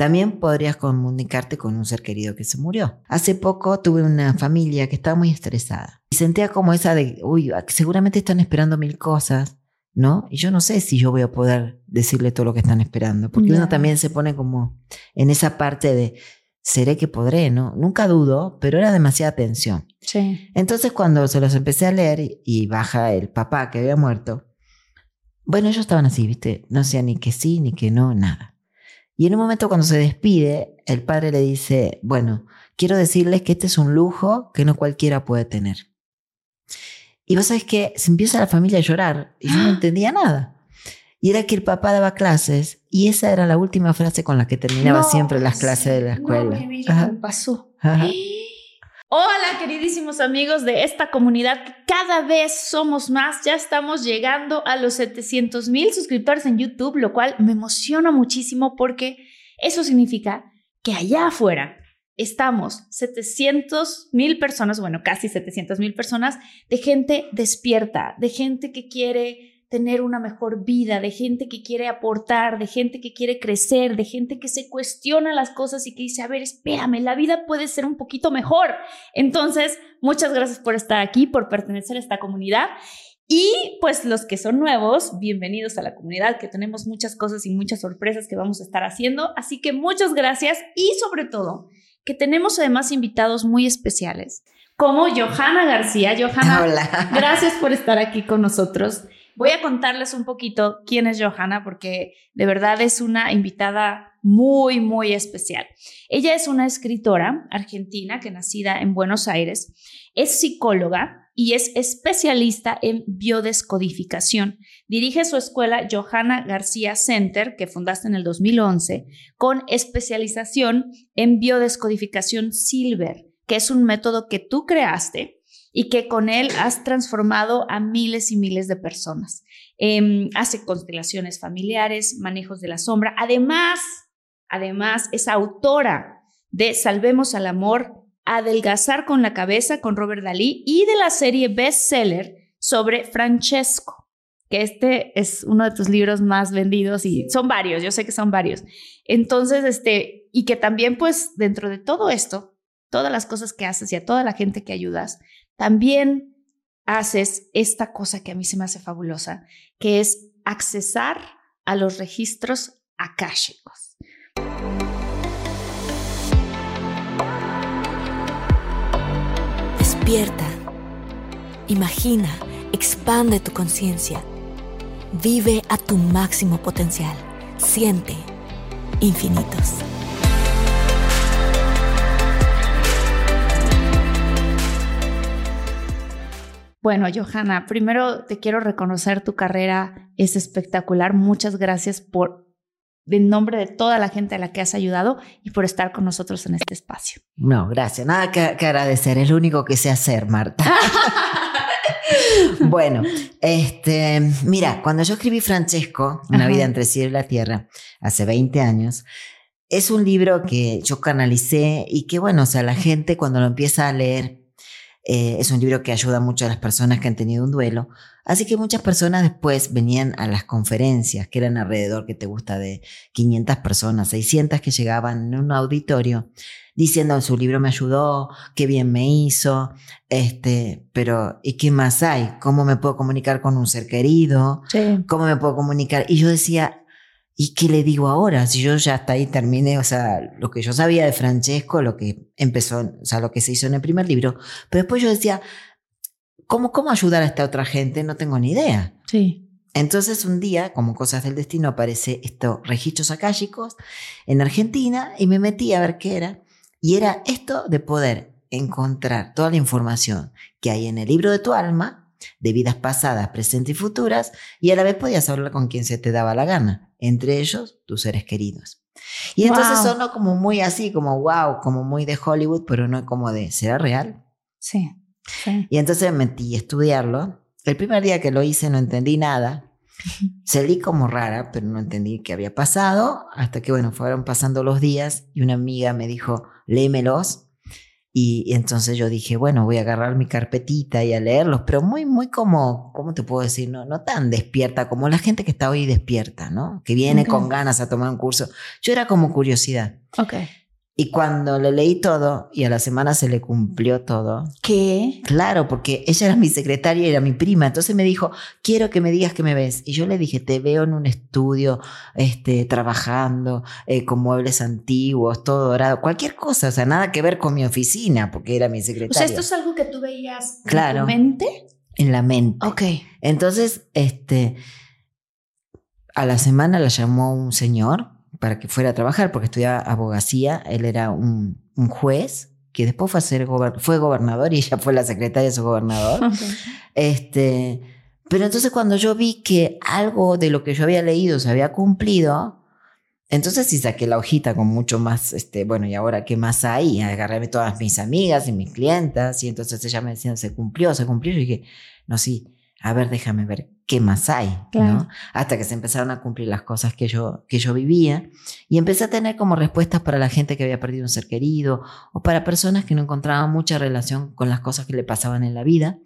También podrías comunicarte con un ser querido que se murió. Hace poco tuve una familia que estaba muy estresada y sentía como esa de, uy, seguramente están esperando mil cosas, ¿no? Y yo no sé si yo voy a poder decirle todo lo que están esperando, porque uno también se pone como en esa parte de, seré que podré, ¿no? Nunca dudo, pero era demasiada tensión. Sí. Entonces cuando se los empecé a leer y baja el papá que había muerto, bueno, ellos estaban así, ¿viste? No hacían ni que sí, ni que no, nada. Y en un momento cuando se despide, el padre le dice, bueno, quiero decirles que este es un lujo que no cualquiera puede tener. Y vos sabés que se empieza la familia a llorar y yo no entendía nada. Y era que el papá daba clases y esa era la última frase con la que terminaba siempre las clases de la escuela. No, pasó. Hola queridísimos amigos de esta comunidad, cada vez somos más, ya estamos llegando a los 700 mil suscriptores en YouTube, lo cual me emociona muchísimo porque eso significa que allá afuera estamos 700 mil personas, bueno, casi 700 mil personas de gente despierta, de gente que quiere tener una mejor vida, de gente que quiere aportar, de gente que quiere crecer, de gente que se cuestiona las cosas y que dice, a ver, espérame, la vida puede ser un poquito mejor. Entonces, muchas gracias por estar aquí, por pertenecer a esta comunidad. Y pues los que son nuevos, bienvenidos a la comunidad, que tenemos muchas cosas y muchas sorpresas que vamos a estar haciendo. Así que muchas gracias y sobre todo que tenemos además invitados muy especiales, como Johanna García. Johanna, Hola. gracias por estar aquí con nosotros. Voy a contarles un poquito quién es Johanna porque de verdad es una invitada muy, muy especial. Ella es una escritora argentina que nacida en Buenos Aires, es psicóloga y es especialista en biodescodificación. Dirige su escuela Johanna García Center, que fundaste en el 2011, con especialización en biodescodificación Silver, que es un método que tú creaste y que con él has transformado a miles y miles de personas. Em, hace constelaciones familiares, manejos de la sombra. Además, además es autora de Salvemos al Amor, Adelgazar con la Cabeza con Robert Dalí y de la serie bestseller sobre Francesco, que este es uno de tus libros más vendidos y son varios, yo sé que son varios. Entonces, este, y que también pues dentro de todo esto, todas las cosas que haces y a toda la gente que ayudas, también haces esta cosa que a mí se me hace fabulosa, que es accesar a los registros akáshicos. Despierta, imagina, expande tu conciencia, vive a tu máximo potencial, siente infinitos. Bueno, Johanna, primero te quiero reconocer tu carrera, es espectacular. Muchas gracias por, en nombre de toda la gente a la que has ayudado y por estar con nosotros en este espacio. No, gracias. Nada que, que agradecer. Es lo único que sé hacer, Marta. bueno, este, mira, cuando yo escribí Francesco, Una Ajá. vida entre el cielo y la tierra, hace 20 años, es un libro que yo canalicé y que, bueno, o sea, la gente cuando lo empieza a leer, eh, es un libro que ayuda mucho a las personas que han tenido un duelo. Así que muchas personas después venían a las conferencias, que eran alrededor, que te gusta, de 500 personas, 600 que llegaban en un auditorio, diciendo, su libro me ayudó, qué bien me hizo, este, pero ¿y qué más hay? ¿Cómo me puedo comunicar con un ser querido? Sí. ¿Cómo me puedo comunicar? Y yo decía, ¿Y qué le digo ahora? Si yo ya hasta ahí terminé, o sea, lo que yo sabía de Francesco, lo que empezó, o sea, lo que se hizo en el primer libro. Pero después yo decía, ¿cómo, cómo ayudar a esta otra gente? No tengo ni idea. Sí. Entonces un día, como cosas del destino, aparece estos registros akáshicos en Argentina y me metí a ver qué era. Y era esto de poder encontrar toda la información que hay en el libro de tu alma, de vidas pasadas, presentes y futuras, y a la vez podías hablar con quien se te daba la gana, entre ellos tus seres queridos. Y entonces Wow. sonó como muy así, como wow, como muy de Hollywood, pero no como de, ¿será real? Sí. sí. Y entonces me metí a estudiarlo. El primer día que lo hice no entendí nada. Salí como rara, pero no entendí qué había pasado. Hasta que, bueno, fueron pasando los días y una amiga me dijo, léemelos. Y, y entonces yo dije, bueno, voy a agarrar mi carpetita y a leerlos, pero muy, muy como, ¿cómo te puedo decir? No, no tan despierta como la gente que está hoy despierta, ¿no? Que viene con ganas a tomar un curso. Yo era como curiosidad. Ok. Y cuando le leí todo y a la semana se le cumplió todo, ¿Qué? Claro, porque ella era mi secretaria y era mi prima. Entonces me dijo, quiero que me digas que me ves. Y yo le dije, te veo en un estudio, este, trabajando eh, con muebles antiguos, todo dorado, cualquier cosa, o sea, nada que ver con mi oficina, porque era mi O sea, secretaria. esto es algo que tú veías Claro. en tu mente. En la mente. Ok. Entonces, este, a la semana la llamó un señor para que fuera a trabajar, porque estudiaba abogacía. Él era un, un juez que después fue, a ser gober- fue gobernador y ella fue la secretaria de su gobernador. Este, pero entonces cuando yo vi que algo de lo que yo había leído se había cumplido, entonces sí saqué la hojita con mucho más, este, bueno, ¿y ahora qué más hay? Y agarré a todas mis amigas y mis clientas y entonces ella me decía, se cumplió, se cumplió. Y dije, no, sí, a ver, déjame ver qué más hay, Claro. ¿no? Hasta que se empezaron a cumplir las cosas que yo, que yo vivía y empecé a tener como respuestas para la gente que había perdido un ser querido o para personas que no encontraban mucha relación con las cosas que le pasaban en la vida.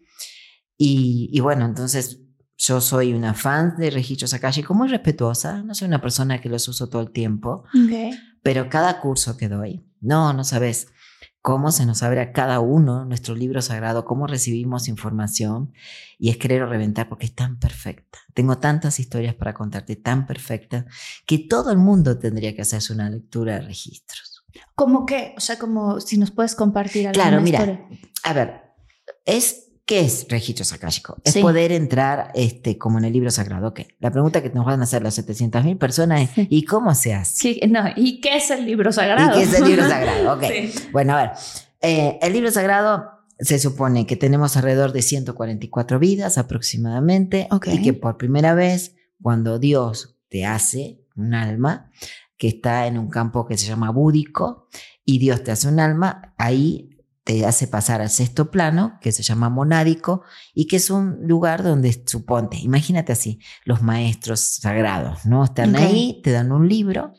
Y, y bueno, entonces yo soy una fan de registros akáshicos, muy respetuosa, no soy una persona que los uso todo el tiempo, Ok. pero cada curso que doy, no, no sabes cómo se nos abre a cada uno nuestro libro sagrado, cómo recibimos información y es querer o reventar porque es tan perfecta. Tengo tantas historias para contarte, tan perfectas, que todo el mundo tendría que hacerse una lectura de registros. ¿Cómo qué? O sea, como si nos puedes compartir alguna Claro, mira, historia. A ver, es ¿qué es registro akáshico? Es Sí. poder entrar este, como en el libro sagrado. Ok, la pregunta que nos van a hacer las 700.000 personas es Sí. ¿y cómo se hace? Sí, no, ¿y qué es el libro sagrado? ¿Y qué es el libro sagrado? Ok. Sí. Bueno, a ver, eh, el libro sagrado se supone que tenemos alrededor de 144 vidas aproximadamente y que por primera vez cuando Dios te hace un alma que está en un campo que se llama búdico y Dios te hace un alma, ahí te hace pasar al sexto plano que se llama monádico y que es un lugar donde suponte, imagínate así, los maestros sagrados, ¿no? Están ahí, te dan un libro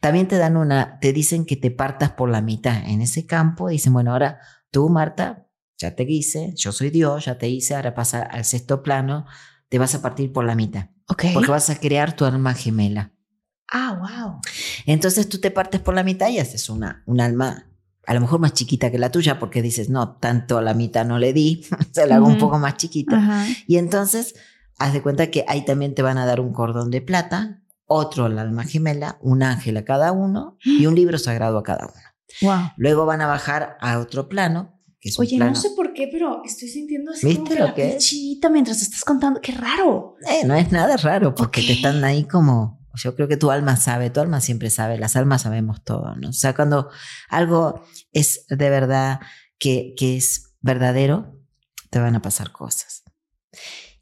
también te dan una, te dicen que te partas por la mitad en ese campo. Dicen, bueno, ahora tú, Marta, ya te hice, yo soy Dios, ya te hice, ahora pasa al sexto plano, te vas a partir por la mitad, Ok. porque vas a crear tu alma gemela. Ah, wow. Entonces tú te partes por la mitad y haces una, un alma a lo mejor más chiquita que la tuya, porque dices, no, tanto a la mitad no le di, se la hago un poco más chiquita. Y entonces, haz de cuenta que ahí también te van a dar un cordón de plata, otro al alma gemela, un ángel a cada uno y un libro sagrado a cada uno. Wow. Luego van a bajar a otro plano, que es un Oye, plano. no sé por qué, pero estoy sintiendo así ¿Viste como que lo la que es? mientras estás contando. Qué raro. Eh, no es nada raro, porque te están ahí como. Yo creo que tu alma sabe, tu alma siempre sabe, las almas sabemos todo, ¿no? O sea, cuando algo es de verdad que, que es verdadero, te van a pasar cosas.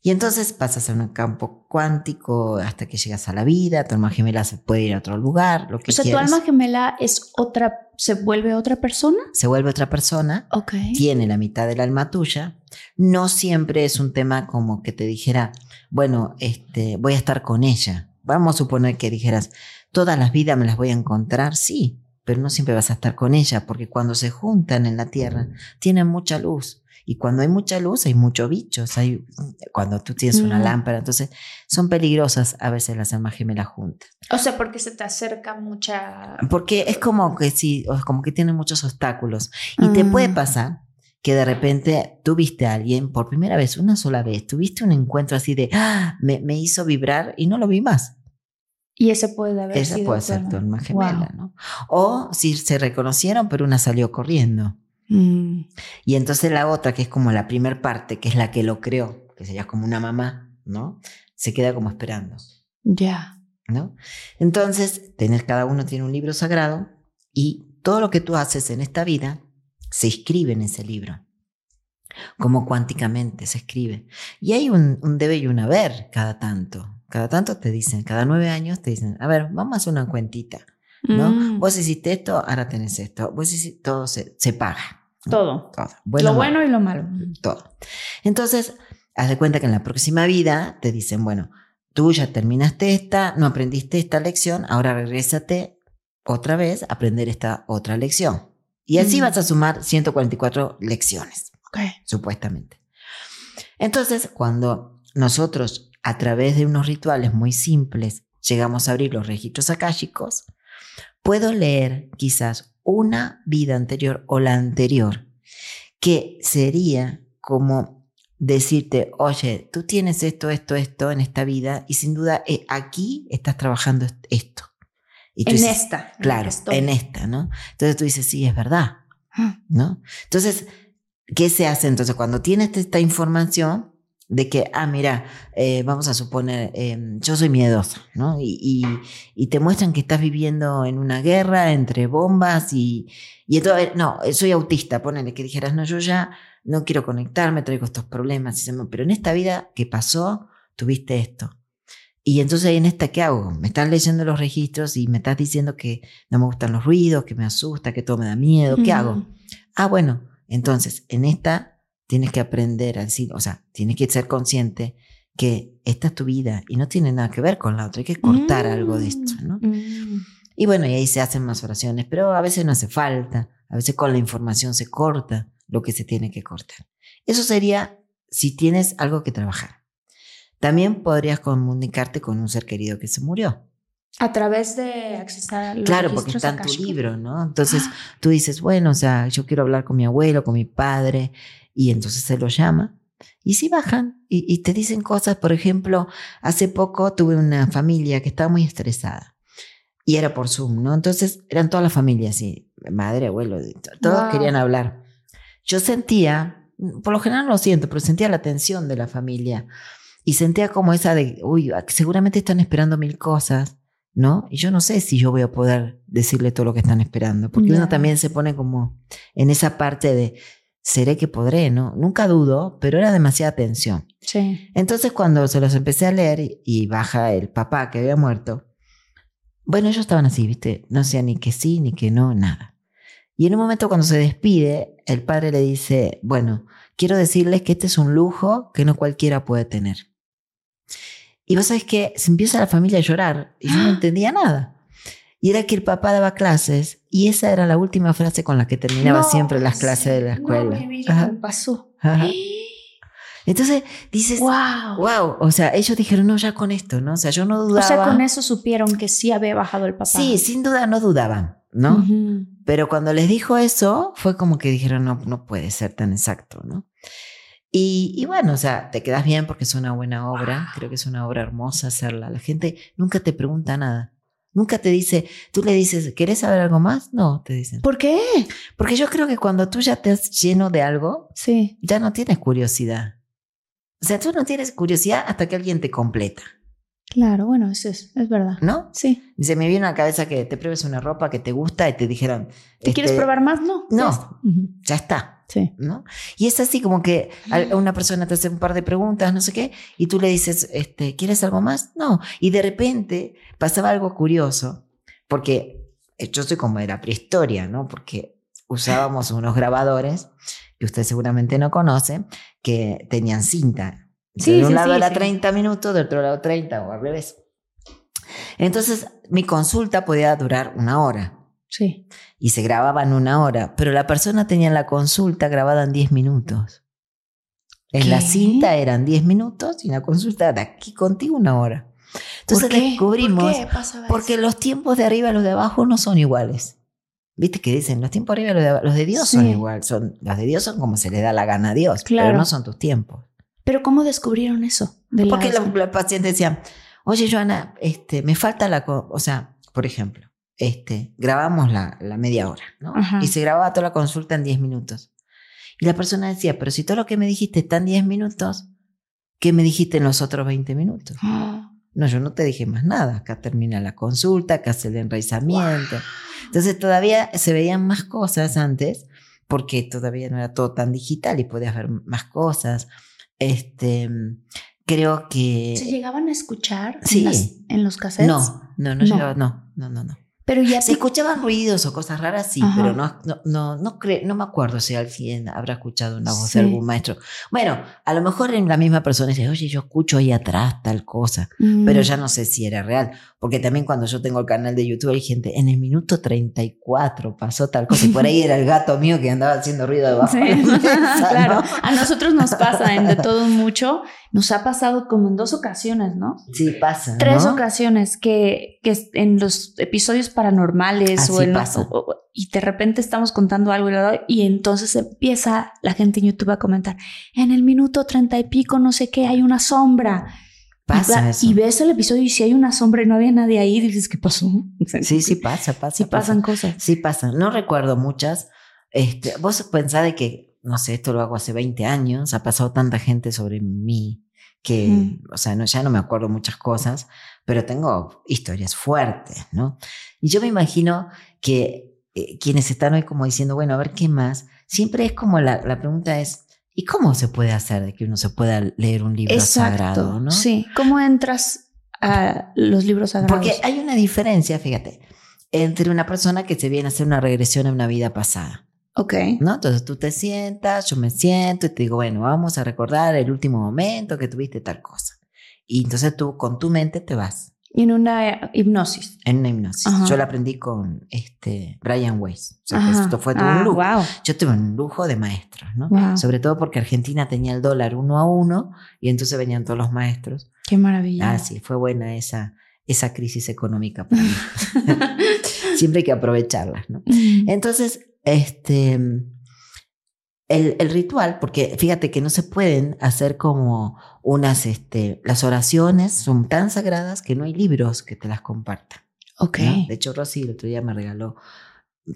Y entonces pasas a un campo cuántico hasta que llegas a la vida, tu alma gemela se puede ir a otro lugar, lo que O sea, quieras. tu alma gemela es otra, se vuelve otra persona. se vuelve otra persona, Ok. tiene la mitad del alma tuya. No siempre es un tema como que te dijera, bueno, este, voy a estar con ella. Vamos a suponer que dijeras, todas las vidas me las voy a encontrar, sí, pero no siempre vas a estar con ella, porque cuando se juntan en la tierra, tienen mucha luz. Y cuando hay mucha luz, hay muchos bichos. Hay, cuando tú tienes una Mm. lámpara, entonces son peligrosas a veces las almas gemelas juntas. O sea, porque se te acerca mucha. Porque es como que sí, como que tienen muchos obstáculos. Y te puede Ah. pasar que de repente tú viste a alguien por primera vez, una sola vez, tuviste un encuentro así de, "Ah", me, me hizo vibrar y no lo vi más. Y ese puede haber Esa sido puede ser tu alma. gemela, Wow. ¿no? O si se reconocieron, pero una salió corriendo. Mm, Y entonces la otra, que es como la primer parte, que es la que lo creó, que sería como una mamá, ¿no? Se queda como esperando, ya. ¿no? Entonces, tenés, cada uno tiene un libro sagrado y todo lo que tú haces en esta vida se escribe en ese libro. Como cuánticamente se escribe. Y hay un, un debe y un haber cada tanto. Cada tanto te dicen, cada nueve años te dicen, a ver, vamos a hacer una cuentita, ¿no? Mm, Vos hiciste esto, ahora tenés esto. Vos hiciste, todo se, se paga. ¿no? todo. Todo. lo malo, bueno y lo malo. todo. Entonces, haz de cuenta que en la próxima vida te dicen, bueno, tú ya terminaste esta, no aprendiste esta lección, ahora regrésate otra vez a aprender esta otra lección. Y así Mm. vas a sumar 144 lecciones, supuestamente. Entonces, cuando nosotros, a través de unos rituales muy simples, llegamos a abrir los registros akáshicos, puedo leer quizás una vida anterior o la anterior, que sería como decirte, oye, tú tienes esto, esto, esto en esta vida y sin duda eh, aquí estás trabajando est- esto. Y En dices, esta. en la Claro, estoy. en esta, ¿no? Entonces tú dices, sí, es verdad, Ah, ¿no? Entonces, ¿qué se hace entonces cuando tienes esta información de que, ah, mira, eh, vamos a suponer, eh, yo soy miedosa, ¿no? Y, y- y te muestran que estás viviendo en una guerra entre bombas y, y entonces, no, eh, soy autista, ponele que dijeras, no, yo ya no quiero conectarme, traigo estos problemas, y se me- pero en esta vida que pasó, tuviste esto. Y entonces en esta, ¿qué hago? Me estás leyendo los registros y me estás diciendo que no me gustan los ruidos, que me asusta, que todo me da miedo. ¿Qué mm, hago? Ah, bueno, entonces en esta tienes que aprender a decir, o sea, tienes que ser consciente que esta es tu vida y no tiene nada que ver con la otra. Hay que cortar algo de esto, ¿no? mm. Y bueno, y ahí se hacen más oraciones, pero a veces no hace falta. A veces con la información se corta lo que se tiene que cortar. Eso sería si tienes algo que trabajar. También podrías comunicarte con un ser querido que se murió. A través de accesar a los Claro, porque está en tu libro, ¿no? Entonces Ah, tú dices, bueno, o sea, yo quiero hablar con mi abuelo, con mi padre, y entonces se lo llama. Y sí bajan y, y te dicen cosas, por ejemplo, hace poco tuve una familia que estaba muy estresada y era por Zoom, ¿no? Entonces eran toda la familia así, madre, abuelo, todos Wow. querían hablar. Yo sentía, por lo general no lo siento, pero sentía la tensión de la familia y sentía como esa de, uy, seguramente están esperando mil cosas, ¿no? Y yo no sé si yo voy a poder decirle todo lo que están esperando, porque uno también se pone como en esa parte de, seré que podré, ¿no? Nunca dudo, pero era demasiada tensión. sí. Entonces cuando se los empecé a leer y- y baja el papá que había muerto, bueno, ellos estaban así, ¿viste? No hacían ni que sí, ni que no, nada. Y en un momento cuando se despide, el padre le dice, bueno, quiero decirles que este es un lujo que no cualquiera puede tener. Y vos sabés que se empieza la familia a llorar y yo no entendía nada. Y era que el papá daba clases y esa era la última frase con la que terminaba No, siempre las clases de la no, escuela. Ajá, me pasó. ajá. Entonces dices, Wow. Wow, o sea, ellos dijeron, no, ya con esto, ¿no? O sea, yo no O dudaba. sea, con eso supieron que sí había bajado el papá. Sí, sin duda no dudaban, ¿no? Pero cuando les dijo eso, fue como que dijeron, no, no puede ser tan exacto, ¿no? Y, y bueno, o sea, te quedas bien porque es una buena obra, creo que es una obra hermosa hacerla. La gente nunca te pregunta nada. Nunca te dice, tú le dices, ¿querés saber algo más? No, te dicen. ¿Por qué? Porque yo creo que cuando tú ya te has lleno de algo, Sí. ya no tienes curiosidad. O sea, tú no tienes curiosidad hasta que alguien te completa, Claro, bueno, eso es, es verdad. ¿no? Sí. Se me viene a la cabeza que te pruebes una ropa que te gusta y te dijeran. ¿Te quieres este, probar más? No. no. Ya está. Ujú. Ya está, Sí. ¿no? Y es así como que a- una persona te hace un par de preguntas, no sé qué, y tú le dices, este, ¿quieres algo más? No. Y de repente pasaba algo curioso, porque eh, yo soy como de la prehistoria, ¿no? Porque usábamos unos grabadores que usted seguramente no conoce, que tenían cinta. Sí, de un sí, lado era sí. 30 minutos, del otro lado 30 o al revés. Entonces, mi consulta podía durar una hora Sí. y se grababa en una hora, pero la persona tenía la consulta grabada en 10 minutos. En la cinta eran 10 minutos y la consulta era aquí contigo una hora. Entonces ¿Por qué? descubrimos, ¿Por qué pasaba porque los tiempos de arriba y los de abajo no son iguales. ¿Viste que dicen? Los tiempos de arriba y los de, abajo- los de Dios son igual. Son, los de Dios son como se le da la gana a Dios, Claro. pero no son tus tiempos. Pero ¿cómo descubrieron eso? De Porque las- la, la paciente decía, oye, Joana, este, me falta la, o sea, por ejemplo, este, grabamos la, la media hora, ¿no? Ajá. Y se grababa toda la consulta en 10 minutos. Y la persona decía, pero si todo lo que me dijiste está en 10 minutos, ¿qué me dijiste en los otros 20 minutos? Ah, No, yo no te dije más nada. Acá termina la consulta, acá hace el enraizamiento. Entonces todavía se veían más cosas antes, porque todavía no era todo tan digital y podías ver más cosas. Este, creo que... ¿Se llegaban a escuchar en Sí. las- en, los cassettes? No, no, no, No. llegaba- no, no, no, no. Pero ya Se escuchaban ruidos o cosas raras, sí, Ajá. pero no, no, no, no, cre- no me acuerdo si alguien habrá escuchado una voz Sí. de algún maestro. Bueno, a lo mejor en la misma persona dice, oye, yo escucho ahí atrás tal cosa, Mm. pero ya no sé si era real, porque también cuando yo tengo el canal de YouTube hay gente, en el minuto 34 pasó tal cosa, y por ahí era el gato mío que andaba haciendo ruido debajo Sí, de mesa, claro. ¿no? A nosotros nos pasa en de todo mucho. Nos ha pasado como en dos ocasiones, ¿no? Sí, pasa. Tres ¿no? ocasiones que, que en los episodios paranormales o Así en pasa. o- o- y de repente estamos contando algo y entonces empieza la gente en YouTube a comentar en el minuto treinta y pico no sé qué hay una sombra Pasa y, va- eso. y ves el episodio y si hay una sombra y no había nadie ahí dices qué pasó Sí, sí pasa, pasa. sí pasa. pasan cosas Sí pasa, no recuerdo muchas. Este, vos pensás de que, no sé, esto lo hago hace 20 años, ha pasado tanta gente sobre mí que, Mm. o sea, no, ya no me acuerdo muchas cosas, pero tengo historias fuertes, ¿no? Y yo me imagino que eh, quienes están hoy como diciendo, bueno, a ver qué más, siempre es como la, la pregunta es, ¿y cómo se puede hacer de que uno se pueda leer un libro sagrado, ¿no? sí cómo entras a los libros sagrados Porque hay una diferencia, fíjate, entre una persona que se viene a hacer una regresión a una vida pasada. ok ¿no? Entonces tú te sientas, yo me siento y te digo, bueno, vamos a recordar el último momento que tuviste tal cosa. Y entonces tú con tu mente te vas en una hipnosis en una hipnosis. Ajá. Yo la aprendí con este Brian Weiss. O sea, que esto fue todo Ah, un lujo. wow. Yo tuve un lujo de maestros, ¿no? Wow. Sobre todo porque Argentina tenía el dólar uno a uno y entonces venían todos los maestros. Qué maravilla. Ah, sí, fue buena esa, esa crisis económica para mí. Siempre hay que aprovecharlas, ¿no? Entonces, este, el, el ritual, porque fíjate que no se pueden hacer como unas, este, las oraciones son tan sagradas que no hay libros que te las compartan. ok. ¿no? De hecho, Rosy el otro día me regaló,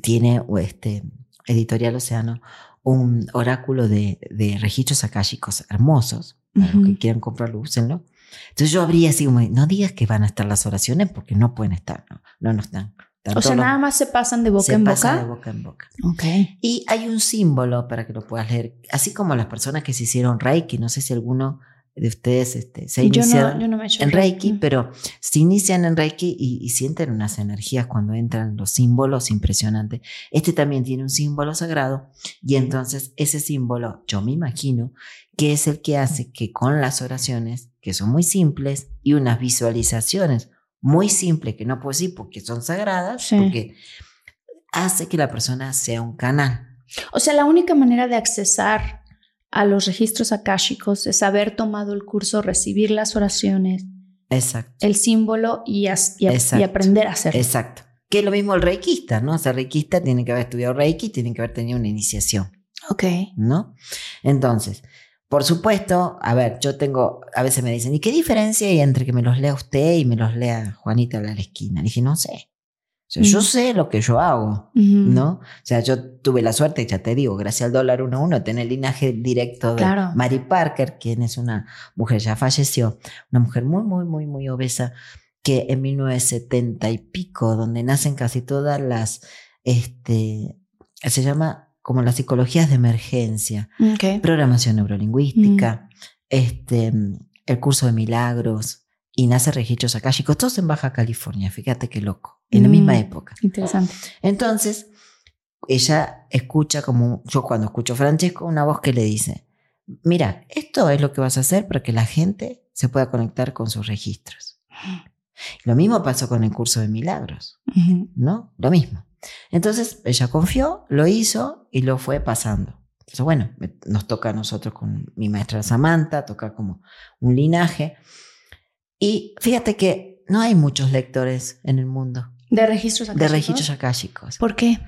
tiene este, Editorial Océano, un oráculo de, de registros akáshicos hermosos. Para los Ujú. que quieran comprarlo, úsenlo. Entonces yo abrí así como, no digas que van a estar las oraciones porque no pueden estar, no, no, no están. O sea, los- nada más se pasan de boca se en boca. de boca en boca. Ok. Y hay un símbolo para que lo puedas leer, así como las personas que se hicieron Reiki, no sé si alguno de ustedes este, se ha iniciado no, no en Reiki, pero se inician en Reiki y, y sienten unas energías cuando entran los símbolos impresionantes. Este también tiene un símbolo sagrado y entonces ese símbolo, yo me imagino, que es el que hace que con las oraciones, que son muy simples, y unas visualizaciones muy simples, que no puedo decir porque son sagradas, Sí. porque hace que la persona sea un canal. O sea, la única manera de accesar a los registros akáshicos es haber tomado el curso, recibir las oraciones, Exacto. el símbolo y, as- y a- aprender a hacerlo. Exacto. Que es lo mismo el reikista, ¿no? O sea, reikista tiene que haber estudiado reiki, tiene que haber tenido una iniciación. Ok. ¿no? Entonces, por supuesto, a ver, yo tengo, a veces me dicen, ¿y qué diferencia hay entre que me los lea usted y me los lea Juanita de la esquina? Le dije, no sé. O sea, Yo Mm. sé lo que yo hago. ¿no? O sea, yo tuve la suerte, ya te digo, gracias al dólar 1-1, tener el linaje directo de Claro. Mary Parker, quien es una mujer, ya falleció, una mujer muy, muy, muy, muy obesa, que en 1970 y pico, donde nacen casi todas las, este, se llama como las psicologías de emergencia, Ok. programación neurolingüística, este, el curso de milagros y nace registros akáshicos, todos en Baja California, fíjate qué loco, en la Mm. misma época. Interesante. Entonces, ella escucha como, yo cuando escucho a Francesco, una voz que le dice, mira, esto es lo que vas a hacer para que la gente se pueda conectar con sus registros. Lo mismo pasó con el curso de milagros. ¿no? Lo mismo. Entonces, ella confió, lo hizo y lo fue pasando. Entonces, bueno, nos toca a nosotros con mi maestra Samantha, toca como un linaje. Y fíjate que no hay muchos lectores en el mundo De registros de akáshicos. registros akáshicos. ¿Por qué?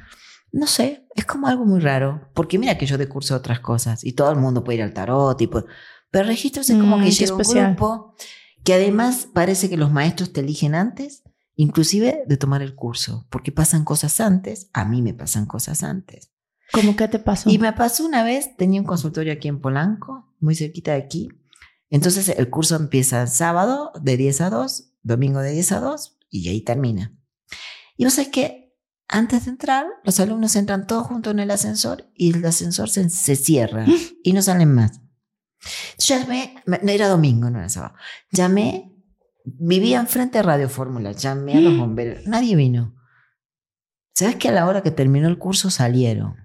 No sé, es como algo muy raro. Porque mira que yo de curso otras cosas y todo el mundo puede ir al tarot. Y puede- Pero registros es como Mm, que qué llega un grupo que además parece que los maestros te eligen antes, inclusive de tomar el curso, porque pasan cosas antes, a mí me pasan cosas antes. ¿Cómo que te pasó? Y me pasó una vez, tenía un consultorio aquí en Polanco, muy cerquita de aquí. Entonces el curso empieza sábado de 10 a 2, domingo de 10 a 2 y ahí termina. Y vos sabés que antes de entrar, los alumnos entran todos juntos en el ascensor y el ascensor se, se cierra y no salen más. Llamé, no era domingo, no era sábado. Llamé, vivía enfrente de Radio Fórmula, llamé a los bomberos, nadie vino. ¿Sabes que a la hora que terminó el curso salieron?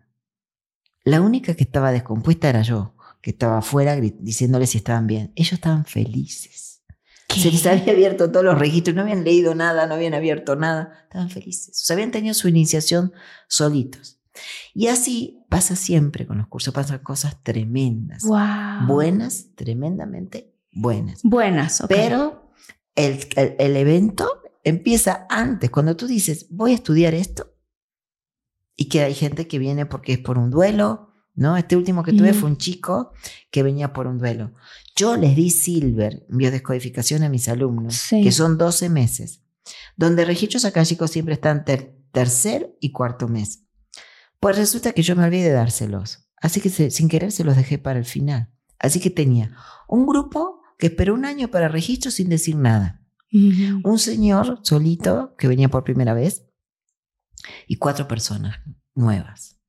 La única que estaba descompuesta era yo, que estaba afuera diciéndole si estaban bien. Ellos estaban felices. Se les había abierto todos los registros, no habían leído nada, no habían abierto nada, estaban felices. O sea, habían tenido su iniciación solitos. Y así pasa siempre con los cursos, pasan cosas tremendas. Wow. Buenas, tremendamente buenas. Buenas, ok. Pero el, el, el evento empieza antes, cuando tú dices, voy a estudiar esto, y que hay gente que viene porque es por un duelo, ¿no? Este último que tuve fue un chico que venía por un duelo. Yo les di Silver, biodescodificación a mis alumnos, Sí. que son 12 meses, donde registros akáshicos siempre están ter- tercer y cuarto mes. Pues resulta que yo me olvidé de dárselos, así que se- sin querer se los dejé para el final. Así que tenía un grupo que esperó un año para registro sin decir nada. Un señor solito que venía por primera vez y cuatro personas nuevas.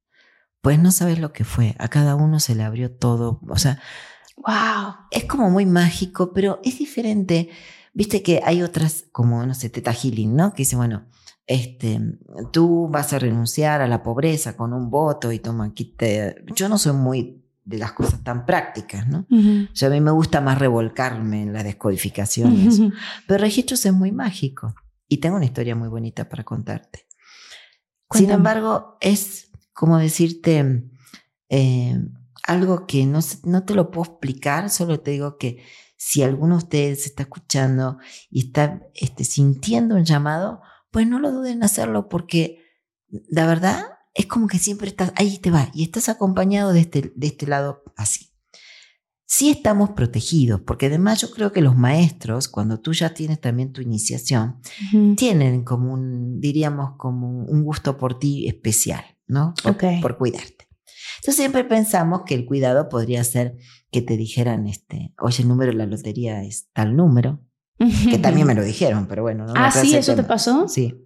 Pues no sabes lo que fue. A cada uno se le abrió todo. O sea, Wow. es como muy mágico, pero es diferente. Viste que hay otras, como, no sé, Teta Healing, ¿no? Que dice, bueno, este, tú vas a renunciar a la pobreza con un voto y toma, aquí te... Yo no soy muy de las cosas tan prácticas, ¿no? Ujú. O sea, a mí me gusta más revolcarme en la descodificación y eso. Ujú. Pero registros es muy mágico y tengo una historia muy bonita para contarte. Sin embargo, es como decirte eh, algo que no, no te lo puedo explicar, solo te digo que si alguno de ustedes está escuchando y está este, sintiendo un llamado, pues no lo duden en hacerlo porque la verdad es como que siempre estás, ahí te va, y estás acompañado de este, de este lado así. Sí estamos protegidos, porque además yo creo que los maestros, cuando tú ya tienes también tu iniciación, tienen como un, diríamos, como un gusto por ti especial, ¿no? Por, Ok. por cuidarte. Entonces siempre pensamos que el cuidado podría ser que te dijeran, este, oye, el número de la lotería es tal número, que también me lo dijeron, pero bueno. No Ah, sí, ¿eso te tema. pasó? Sí.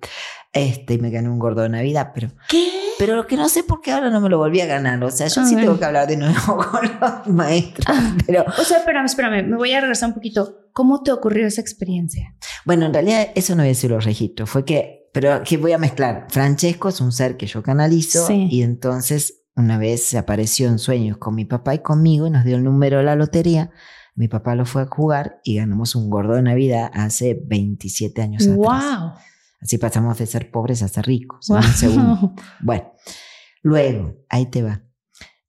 Este, y me gané un gordo de Navidad, pero, ¿Qué? pero lo que no sé por qué ahora no me lo volví a ganar. O sea, yo A sí ver. tengo que hablar de nuevo con los maestros, pero O sea, espérame, espérame, me voy a regresar un poquito. ¿Cómo te ocurrió esa experiencia? Bueno, en realidad eso no había sido los registros, fue que, pero que voy a mezclar. Francesco es un ser que yo canalizo Sí. y entonces una vez se apareció en sueños con mi papá y conmigo y nos dio el número de la lotería. Mi papá lo fue a jugar y ganamos un gordo de Navidad hace 27 años atrás. ¡Wow! Así pasamos de ser pobres a ser ricos. en un segundo. wow. Bueno, luego, ahí te va.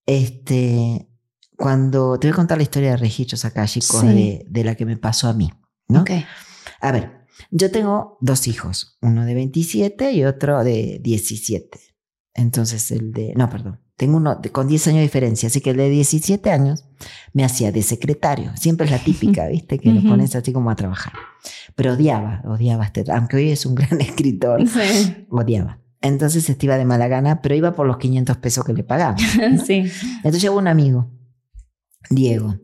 Este, cuando te voy a contar la historia de registros akáshicos Sí. de, de la que me pasó a mí, ¿no? A ver, yo tengo dos hijos, uno de 27 y otro de 17. Entonces el de, no, perdón, tengo uno de- con 10 años de diferencia, así que el de 17 años me hacía de secretario. Siempre es la típica, ¿viste? Que lo Ujú. pones así como a trabajar. Pero odiaba, odiaba este, aunque hoy es un gran escritor, Sí. odiaba. Entonces este iba de mala gana, pero iba por los 500 pesos que le pagaba. sí. Entonces llegó un amigo, Diego.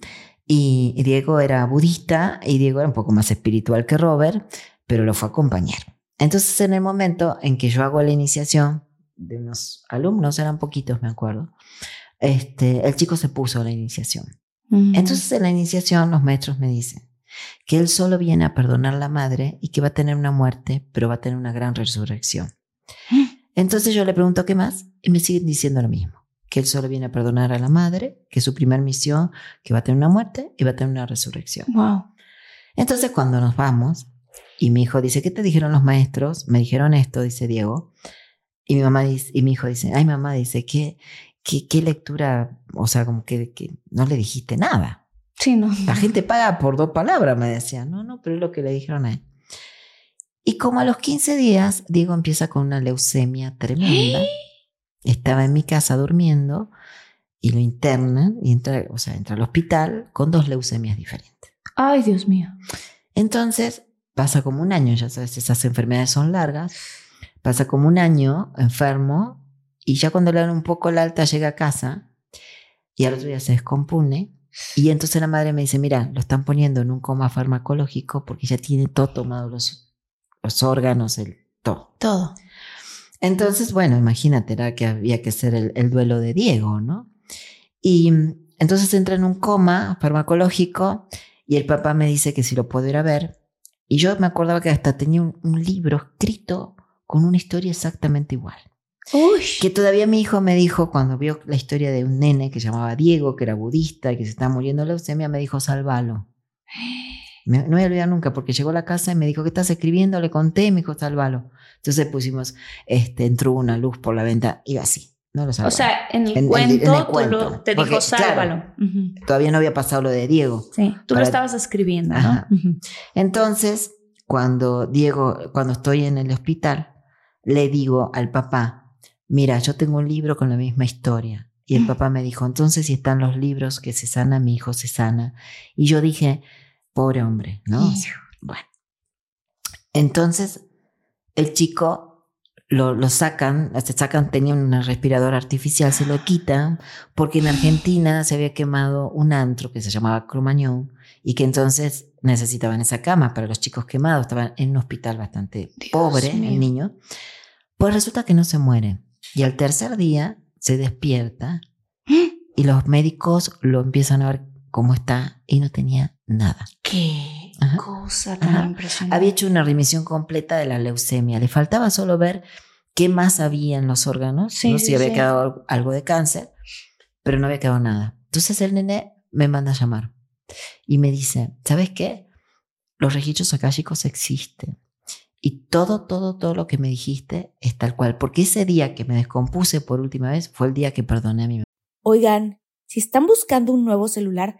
Y Diego era budista y Diego era un poco más espiritual que Robert, pero lo fue a acompañar. Entonces en el momento en que yo hago la iniciación de unos alumnos, eran poquitos, me acuerdo, este, el chico se puso a la iniciación. Entonces en la iniciación los maestros me dicen que él solo viene a perdonar a la madre y que va a tener una muerte, pero va a tener una gran resurrección. Entonces yo le pregunto qué más y me siguen diciendo lo mismo, que él solo viene a perdonar a la madre, que su primer misión, que va a tener una muerte y va a tener una resurrección. Wow. Entonces cuando nos vamos y mi hijo dice, ¿qué te dijeron los maestros? Me dijeron esto, dice Diego. Y mi mamá dice, y mi hijo dice, ay mamá, dice, ¿qué, qué, qué lectura? O sea, como que, que no le dijiste nada. Sí, no. La gente paga por dos palabras, me decía. No, no, pero es lo que le dijeron a él. Y como a los 15 días, Diego empieza con una leucemia tremenda. Estaba en mi casa durmiendo y lo internan y entra, o sea, entra al hospital con dos leucemias diferentes. Ay, Dios mío. Entonces, pasa como un año, ya sabes, esas enfermedades son largas, pasa como un año enfermo y ya cuando le dan un poco la alta llega a casa y al otro día se descompone y entonces la madre me dice, mira, lo están poniendo en un coma farmacológico porque ya tiene todo tomado los, los órganos, el todo. Todo. Entonces, bueno, imagínate, era que había que hacer el, el duelo de Diego, ¿no? Y mm, entonces entra en un coma farmacológico y el papá me dice que si lo puedo ir a ver. Y yo me acordaba que hasta tenía un, un libro escrito con una historia exactamente igual. Uy. Que todavía mi hijo me dijo, cuando vio la historia de un nene que llamaba Diego, que era budista y que se estaba muriendo de leucemia, me dijo, salvalo. Me- no me voy a olvidar nunca porque llegó a la casa y me dijo, ¿qué estás escribiendo? Le conté y me dijo, salvalo. Entonces pusimos, este, entró una luz por la venta, iba así, no lo O salvaba. sea, en el En el- en cuento, el tú cuento. lo- te Porque, dijo, sálvalo. claro. Todavía no había pasado lo de Diego. Sí, tú lo estabas escribiendo, ¿no? Entonces, cuando Diego, cuando estoy en el hospital, le digo al papá, mira, yo tengo un libro con la misma historia. Y el papá me dijo, entonces si están los libros que se sana, mi hijo se sana. Y yo dije, pobre hombre, ¿no? O bueno. Entonces, el chico lo, lo sacan, se sacan, tenía un respirador artificial, se lo quitan, porque en Argentina se había quemado un antro que se llamaba Cromañón y que entonces necesitaban esa cama para los chicos quemados, estaban en un hospital bastante Dios pobre, mío. el niño. Pues resulta que no se muere. Y al tercer día se despierta y los médicos lo empiezan a ver cómo está y no tenía nada. Qué Ajá. cosa tan Ajá. impresionante. Había hecho una remisión completa de la leucemia. Le faltaba solo ver qué más había en los órganos, Sí, ¿no? sí, si había sí. quedado algo de cáncer, pero no había quedado nada. Entonces el nene me manda a llamar y me dice, ¿sabes qué? Los registros akáshicos existen. Y todo, todo, todo lo que me dijiste es tal cual. Porque ese día que me descompuse por última vez fue el día que perdoné a mi mamá. Oigan, si están buscando un nuevo celular,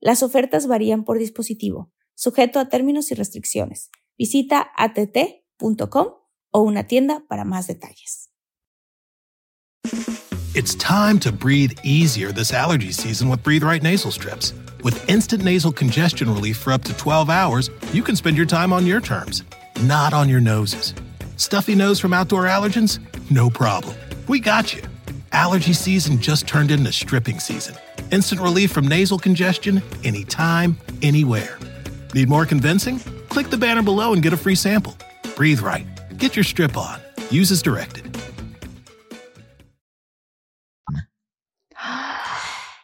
Las ofertas varían por dispositivo, sujeto a términos y restricciones. Visita att.com o una tienda para más detalles. It's time to breathe easier this allergy season with Breathe Right nasal strips. With instant nasal congestion relief for up to 12 hours, you can spend your time on your terms, not on your noses. Stuffy nose from outdoor allergens? No problem. We got you. Allergy season just turned into stripping season. Instant relief from nasal congestion anytime, anywhere. Need more convincing? Click the banner below and get a free sample. Breathe Right. Get your strip on. Use as directed.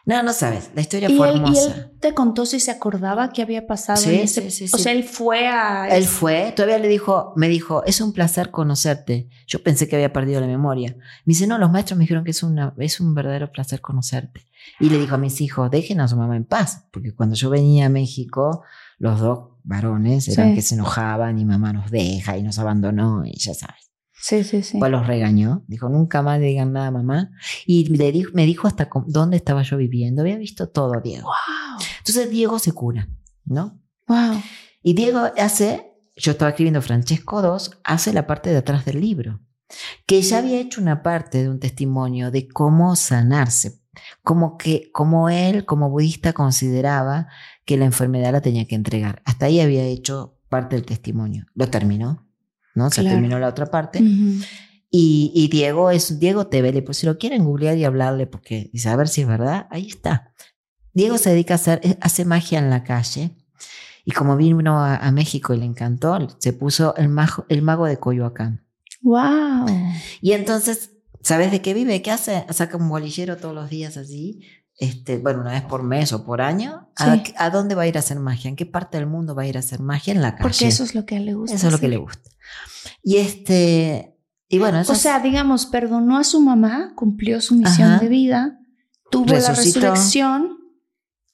No, no sabes. La historia ¿Y fue él, y hermosa. él te contó si se acordaba qué había pasado Sí, en ese... sí, sí, O sea, él fue a... Él fue, todavía le dijo, me dijo, es un placer conocerte. Yo pensé que había perdido la memoria. Me dice, no, los maestros me dijeron que es, una, es un verdadero placer conocerte. Y le dijo a mis hijos, dejen a su mamá en paz, porque cuando yo venía a México, los dos varones eran Sí. que se enojaban y mamá nos deja y nos abandonó y ya sabes. Sí, sí, sí. Pues los regañó, dijo, nunca más le digan nada a mamá. Y le dijo, me dijo hasta dónde estaba yo viviendo. Había visto todo, Diego. Wow, Entonces Diego se cura, ¿no? wow. Y Diego hace, yo estaba escribiendo Francesco II, hace la parte de atrás del libro, que ya había hecho una parte de un testimonio de cómo sanarse, como que como él como budista consideraba que la enfermedad la tenía que entregar. Hasta ahí había hecho parte del testimonio. Lo terminó, ¿no? Se Claro. terminó la otra parte. Y, y Diego es Diego Tevele, pues si lo quieren googlear y hablarle, porque a ver si es verdad, ahí está. Diego se dedica a hacer, eh, hace magia en la calle. Y como vino a, a México y le encantó, se puso el, mago, el mago de Coyoacán. Wow. Y entonces, ¿sabes de qué vive? ¿Qué hace? Saca un bolillero todos los días así. Este, bueno, una vez por mes o por año. ¿A, Sí. a dónde va a ir a hacer magia? ¿En qué parte del mundo va a ir a hacer magia? En la calle. Porque eso es lo que a él le gusta. Eso es lo sí. que le gusta. Y este, y bueno, eso O es- sea, digamos, perdonó a su mamá, cumplió su misión Ajá. de vida, tuvo la resurrección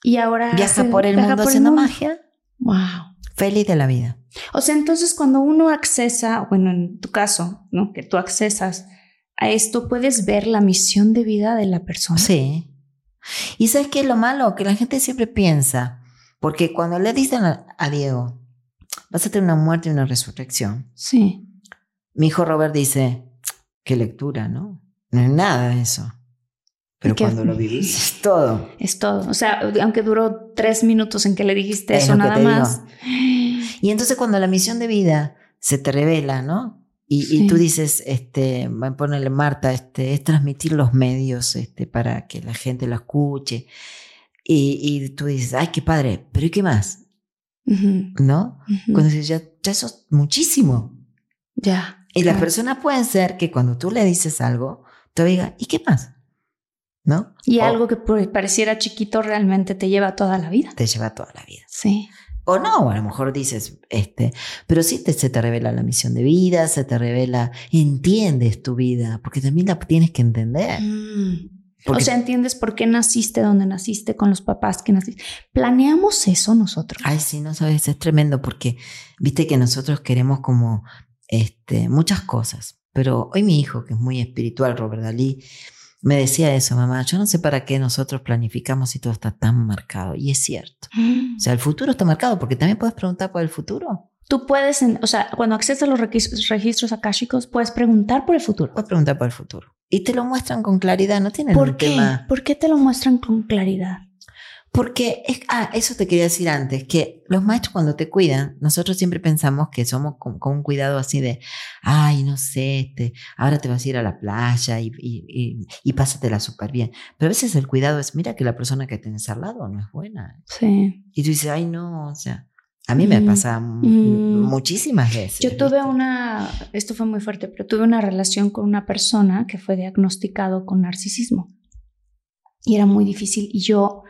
y ahora viaja hace- por el viaja mundo por el haciendo mundo. magia, Wow. feliz de la vida. O sea, entonces cuando uno accesa, bueno, en tu caso, ¿no? Que tú accesas a esto, puedes ver la misión de vida de la persona. Sí. Y sabes qué es lo malo? Que la gente siempre piensa, porque cuando le dicen a, Diego, vas a tener una muerte y una resurrección, Sí. mi hijo Robert dice, qué lectura, ¿no? No es nada de eso. Pero cuando lo vivís es todo. Es todo. O sea, aunque duró tres minutos en que le dijiste Es eso nada más. Y entonces cuando la misión de vida se te revela, ¿no? Y, y Sí. tú dices, este, ponerle Marta, este, es transmitir los medios este, para que la gente lo escuche. Y, y tú dices, ay, qué padre, pero ¿y qué más? Ujú, ¿No? ujú. Cuando dices, ya, ya eso es muchísimo. Ya. Y las claro. personas pueden ser que cuando tú le dices algo, te diga, ¿y qué más? ¿No? Y O algo que por- pareciera chiquito realmente te lleva toda la vida. te lleva toda la vida. Sí. O no, o a lo mejor dices, este, pero sí te, se te revela la misión de vida, se te revela, entiendes tu vida, porque también la tienes que entender. Mm. O sea, entiendes por qué naciste donde naciste, con los papás que naciste. ¿Planeamos eso nosotros? Ay, sí, no sabes, es tremendo porque viste que nosotros queremos como este, muchas cosas. Pero hoy mi hijo, que es muy espiritual, Robert Dalí, me decía eso, mamá, yo no sé para qué nosotros planificamos si todo está tan marcado. Y es cierto. O sea, el futuro está marcado porque también puedes preguntar por el futuro. Tú puedes, en- o sea, cuando accedes a los registros akáshicos, puedes preguntar por el futuro. Puedes preguntar por el futuro. Y te lo muestran con claridad, no tienen ¿Por qué? tema. ¿Por qué te lo muestran con claridad? Porque, es, ah, eso te quería decir antes, que los maestros cuando te cuidan, nosotros siempre pensamos que somos con, con un cuidado así de, ay, no sé, este, ahora te vas a ir a la playa y, y, y, y pásatela súper bien. Pero a veces el cuidado es, mira que la persona que tienes al lado no es buena. Sí. Y tú dices, ay, no, o sea, a mí me Mm, pasa mm. muchísimas veces. Yo tuve ¿viste? una, esto fue muy fuerte, pero tuve una relación con una persona que fue diagnosticado con narcisismo. Y era muy difícil y yo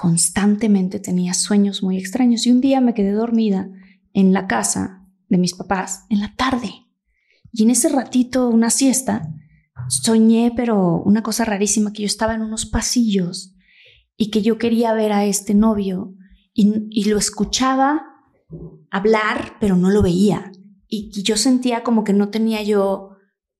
constantemente tenía sueños muy extraños. Y un día me quedé dormida en la casa de mis papás en la tarde. Y en ese ratito, una siesta, soñé, pero una cosa rarísima, que yo estaba en unos pasillos y que yo quería ver a este novio y, lo escuchaba hablar, pero no lo veía. Y, y yo sentía como que no tenía yo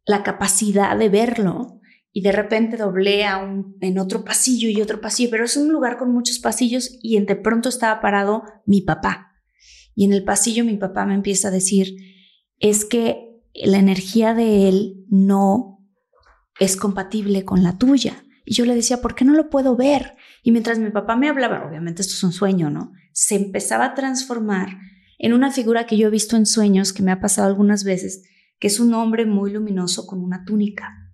la capacidad de verlo. Y de repente doblé a un, en otro pasillo y otro pasillo, pero es un lugar con muchos pasillos y de pronto estaba parado mi papá. Y en el pasillo mi papá me empieza a decir, es que la energía de él no es compatible con la tuya. Y yo le decía, ¿por qué no lo puedo ver? Y mientras mi papá me hablaba, obviamente esto es un sueño, ¿no? Se empezaba a transformar en una figura que yo he visto en sueños, que me ha pasado algunas veces, que es un hombre muy luminoso con una túnica,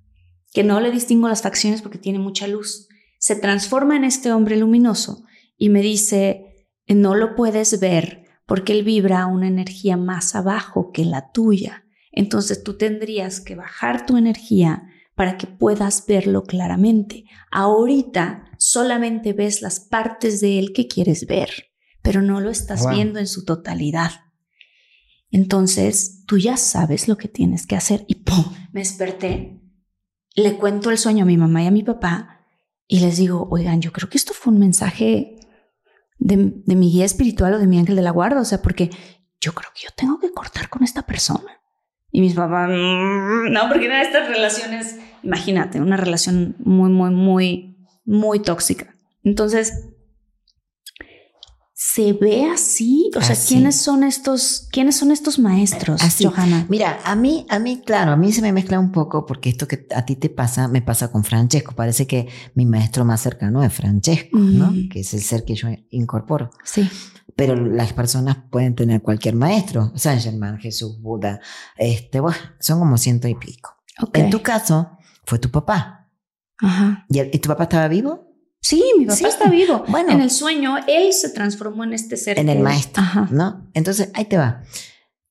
que no le distingo las facciones porque tiene mucha luz. Se transforma en este hombre luminoso y me dice, no lo puedes ver porque él vibra a una energía más abajo que la tuya. Entonces tú tendrías que bajar tu energía para que puedas verlo claramente. Ahorita solamente ves las partes de él que quieres ver, pero no lo estás Wow. viendo en su totalidad. Entonces tú ya sabes lo que tienes que hacer y ¡pum! Me desperté, le cuento el sueño a mi mamá y a mi papá y les digo, oigan, yo creo que esto fue un mensaje de, de mi guía espiritual o de mi ángel de la guarda, o sea, porque yo creo que yo tengo que cortar con esta persona. Y mis papás, "Mm", no, porque eran estas relaciones, imagínate, una relación muy, muy, muy, muy tóxica. Entonces, ¿se ve así? O sea, Así. ¿quiénes son estos, quiénes son estos maestros, Así. Johanna? Mira, a mí, a mí, claro, a mí se me mezcla un poco porque esto que a ti te pasa, me pasa con Francesco. Parece que mi maestro más cercano es Francesco, ¿no? Que es el ser que yo incorporo. Sí. Pero las personas pueden tener cualquier maestro, San Germán, Jesús, Buda, este, bueno, son como ciento y pico. Ok. En tu caso, fue tu papá. Ajá. ¿Y, el- y tu papá estaba vivo? Sí, mi papá Sí. está vivo. Bueno. en el sueño, él se transformó en este ser. En el maestro, Ajá. ¿no? Entonces, ahí te va.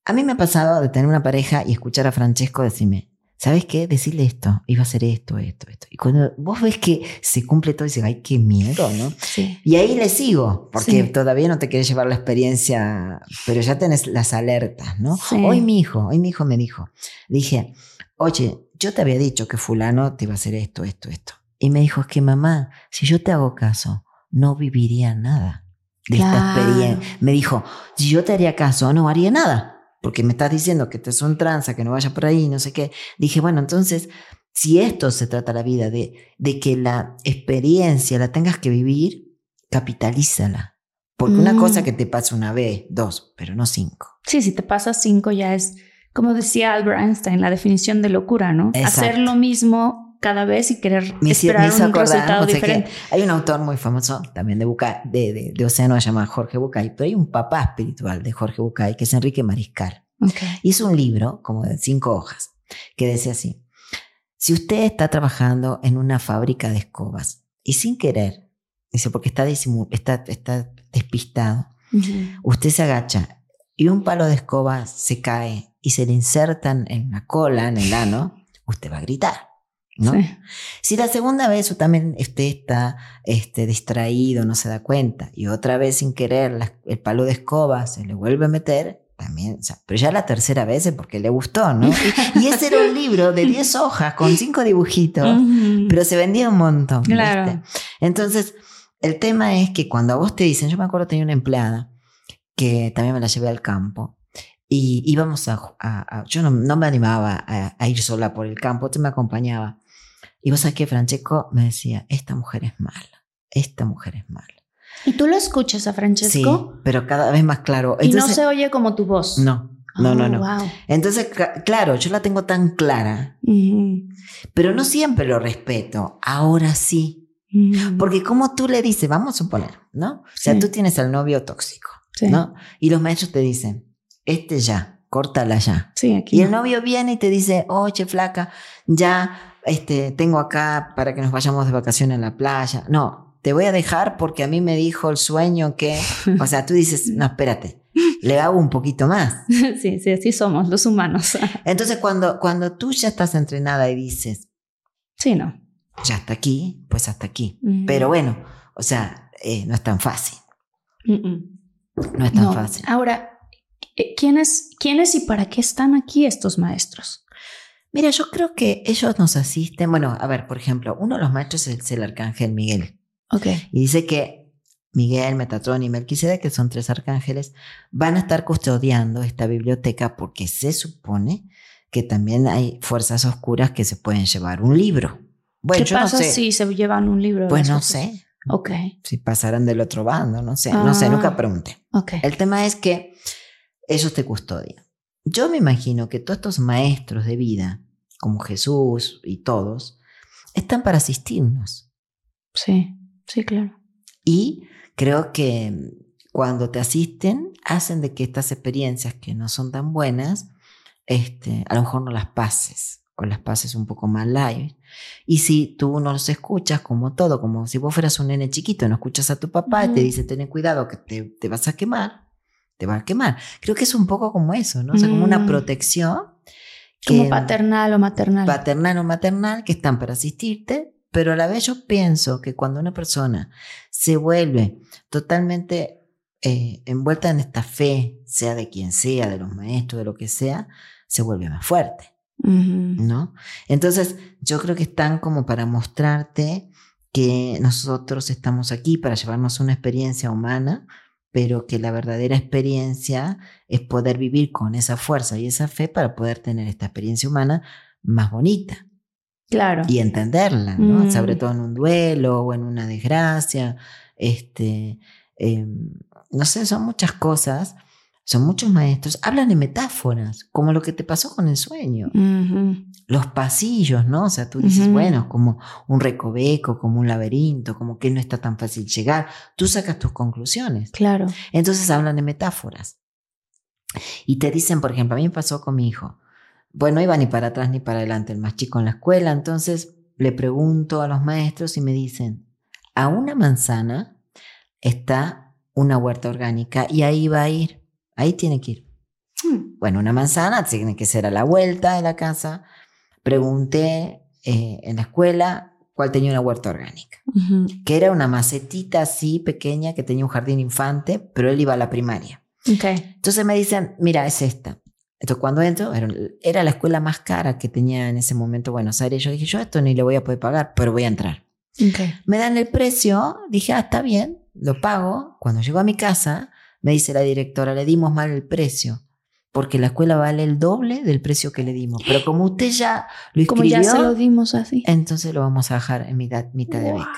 A mí me ha pasado de tener una pareja y escuchar a Francesco decirme, ¿sabes qué? Decirle esto, iba a hacer esto, esto, esto. Y cuando vos ves que se cumple todo, dices, ay, qué miedo, ¿no? Sí. Y ahí le sigo, porque Sí. todavía no te quieres llevar la experiencia, pero ya tenés las alertas, ¿no? Sí. Hoy mi hijo, hoy mi hijo me dijo, dije, oye, yo te había dicho que fulano te iba a hacer esto, esto, esto. Y me dijo, es que mamá, si yo te hago caso, no viviría nada de esta Claro. experiencia. Me dijo, si yo te haría caso, no haría nada. porque me estás diciendo que te es un tranza, que no vaya por ahí, no sé qué. Dije, bueno, entonces, si esto se trata la vida, de, de que la experiencia la tengas que vivir, capitalízala. Porque una Mm. cosa que te pasa una vez, dos, pero no cinco. Sí, si te pasas cinco ya es, como decía Albert Einstein, la definición de locura, ¿no? Exacto. Hacer lo mismo cada vez y querer Me esperar me un acordar, resultado diferente. hay un autor muy famoso también de, Bucay, de, de, de Océano, se llama Jorge Bucay, pero hay un papá espiritual de Jorge Bucay, que es Enrique Mariscal. Ok. Hizo un libro, como de cinco hojas, que decía así, si usted está trabajando en una fábrica de escobas y sin querer, dice, porque está, está, está despistado, usted se agacha y un palo de escoba se cae y se le insertan en la cola, en el ano, usted va a gritar, ¿no? Sí. Si la segunda vez usted también usted está este, distraído, no se da cuenta, y otra vez sin querer la- el palo de escoba se le vuelve a meter, también, o sea, pero ya la tercera vez es porque le gustó, ¿no? Y ese era un libro de 10 hojas con 5 dibujitos, pero se vendía un montón. ¿viste? Claro. Entonces, el tema es que cuando a vos te dicen, yo me acuerdo tenía una empleada que también me la llevé al campo y íbamos a, a- a- yo no, no me animaba a, a ir sola por el campo, te me acompañaba. Y vos sabés que Francesco me decía, esta mujer es mala, esta mujer es mala. ¿Y tú lo escuchas a Sí, Francesco? pero cada vez más claro. y no Entonces, se oye como tu voz. no, no, no, Oh, no. wow. Entonces, claro, yo la tengo tan clara, pero no siempre lo respeto. Ahora sí. Porque como tú le dices, vamos a suponer, ¿no? O sea, Sí. tú tienes al novio tóxico, Sí. ¿no? Y los maestros te dicen, este ya, córtala ya. Sí, aquí. Y el no. novio viene y te dice, oye, flaca, ya este, tengo acá para que nos vayamos de vacaciones a la playa. No, te voy a dejar porque a mí me dijo el sueño que, o sea, tú dices, no, espérate, le hago un poquito más. Sí, sí, así somos los humanos. Entonces, cuando, cuando tú ya estás entrenada y dices, Sí, no. ya hasta aquí, pues hasta aquí. Pero bueno, o sea, eh, no es tan fácil. No es tan No. fácil. Ahora, eh, ¿quiénes, ¿quiénes y para qué están aquí estos maestros? Mira, yo creo que ellos nos asisten. Bueno, a ver, por ejemplo, uno de los maestros es el arcángel Miguel. Ok. Y dice que Miguel, Metatrón y Melquisedec, que son tres arcángeles, van a estar custodiando esta biblioteca porque se supone que también hay fuerzas oscuras que se pueden llevar un libro. Bueno, ¿Qué yo pasa no sé. si se llevan un libro? Pues no sé Ok, si pasarán del otro bando, no sé, no sé, Ah. nunca pregunté. ok. El tema es que ellos te custodian. Yo me imagino que todos estos maestros de vida, como Jesús y todos, están para asistirnos. Sí, sí, claro. Y creo que cuando te asisten, hacen de que estas experiencias que no son tan buenas, este, a lo mejor no las pases o las pases un poco más live. Y si tú no los escuchas, como todo, como si vos fueras un nene chiquito, no escuchas a tu papá y te dice, ten cuidado que te, te vas a quemar, te va a quemar. Creo que es un poco como eso, ¿no? O sea, como una Mm. protección. Como paternal o maternal. paternal o maternal que están para asistirte, pero a la vez yo pienso que cuando una persona se vuelve totalmente eh, envuelta en esta fe, sea de quien sea, de los maestros, de lo que sea, se vuelve más fuerte. ¿no? Entonces yo creo que están como para mostrarte que nosotros estamos aquí para llevarnos una experiencia humana, pero que la verdadera experiencia es poder vivir con esa fuerza y esa fe para poder tener esta experiencia humana más bonita Claro. y entenderla, ¿no? Mm. Sobre todo en un duelo o en una desgracia. Este, eh, no sé, son muchas cosas, son muchos maestros. Hablan en metáforas, como lo que te pasó con el sueño. Los pasillos, ¿no? O sea, tú dices, bueno, como un recoveco, como un laberinto, como que no está tan fácil llegar. Tú sacas tus conclusiones. Claro. Entonces hablan de metáforas. Y te dicen, por ejemplo, a mí me pasó con mi hijo. Bueno, no iba ni para atrás ni para adelante, el más chico en la escuela. Entonces le pregunto a los maestros y me dicen, a una manzana está una huerta orgánica y ahí va a ir. Ahí tiene que ir. Hmm. Bueno, una manzana tiene que ser a la vuelta de la casa. Pregunté eh, en la escuela cuál tenía una huerta orgánica que era una macetita así pequeña que tenía un jardín infante, pero él iba a la primaria. Ok. Entonces me dicen, mira, es esta. Entonces cuando entro, era, era la escuela más cara que tenía en ese momento Buenos Aires. Yo dije, yo esto ni le voy a poder pagar, pero voy a entrar. Me dan el precio, dije, ah, está bien, lo pago. Cuando llego a mi casa, me dice la directora, le dimos mal el precio, porque la escuela vale el doble del precio que le dimos. Pero como usted ya lo Como inscribió, ya se lo dimos así. entonces lo vamos a dejar en mitad, mitad de beca.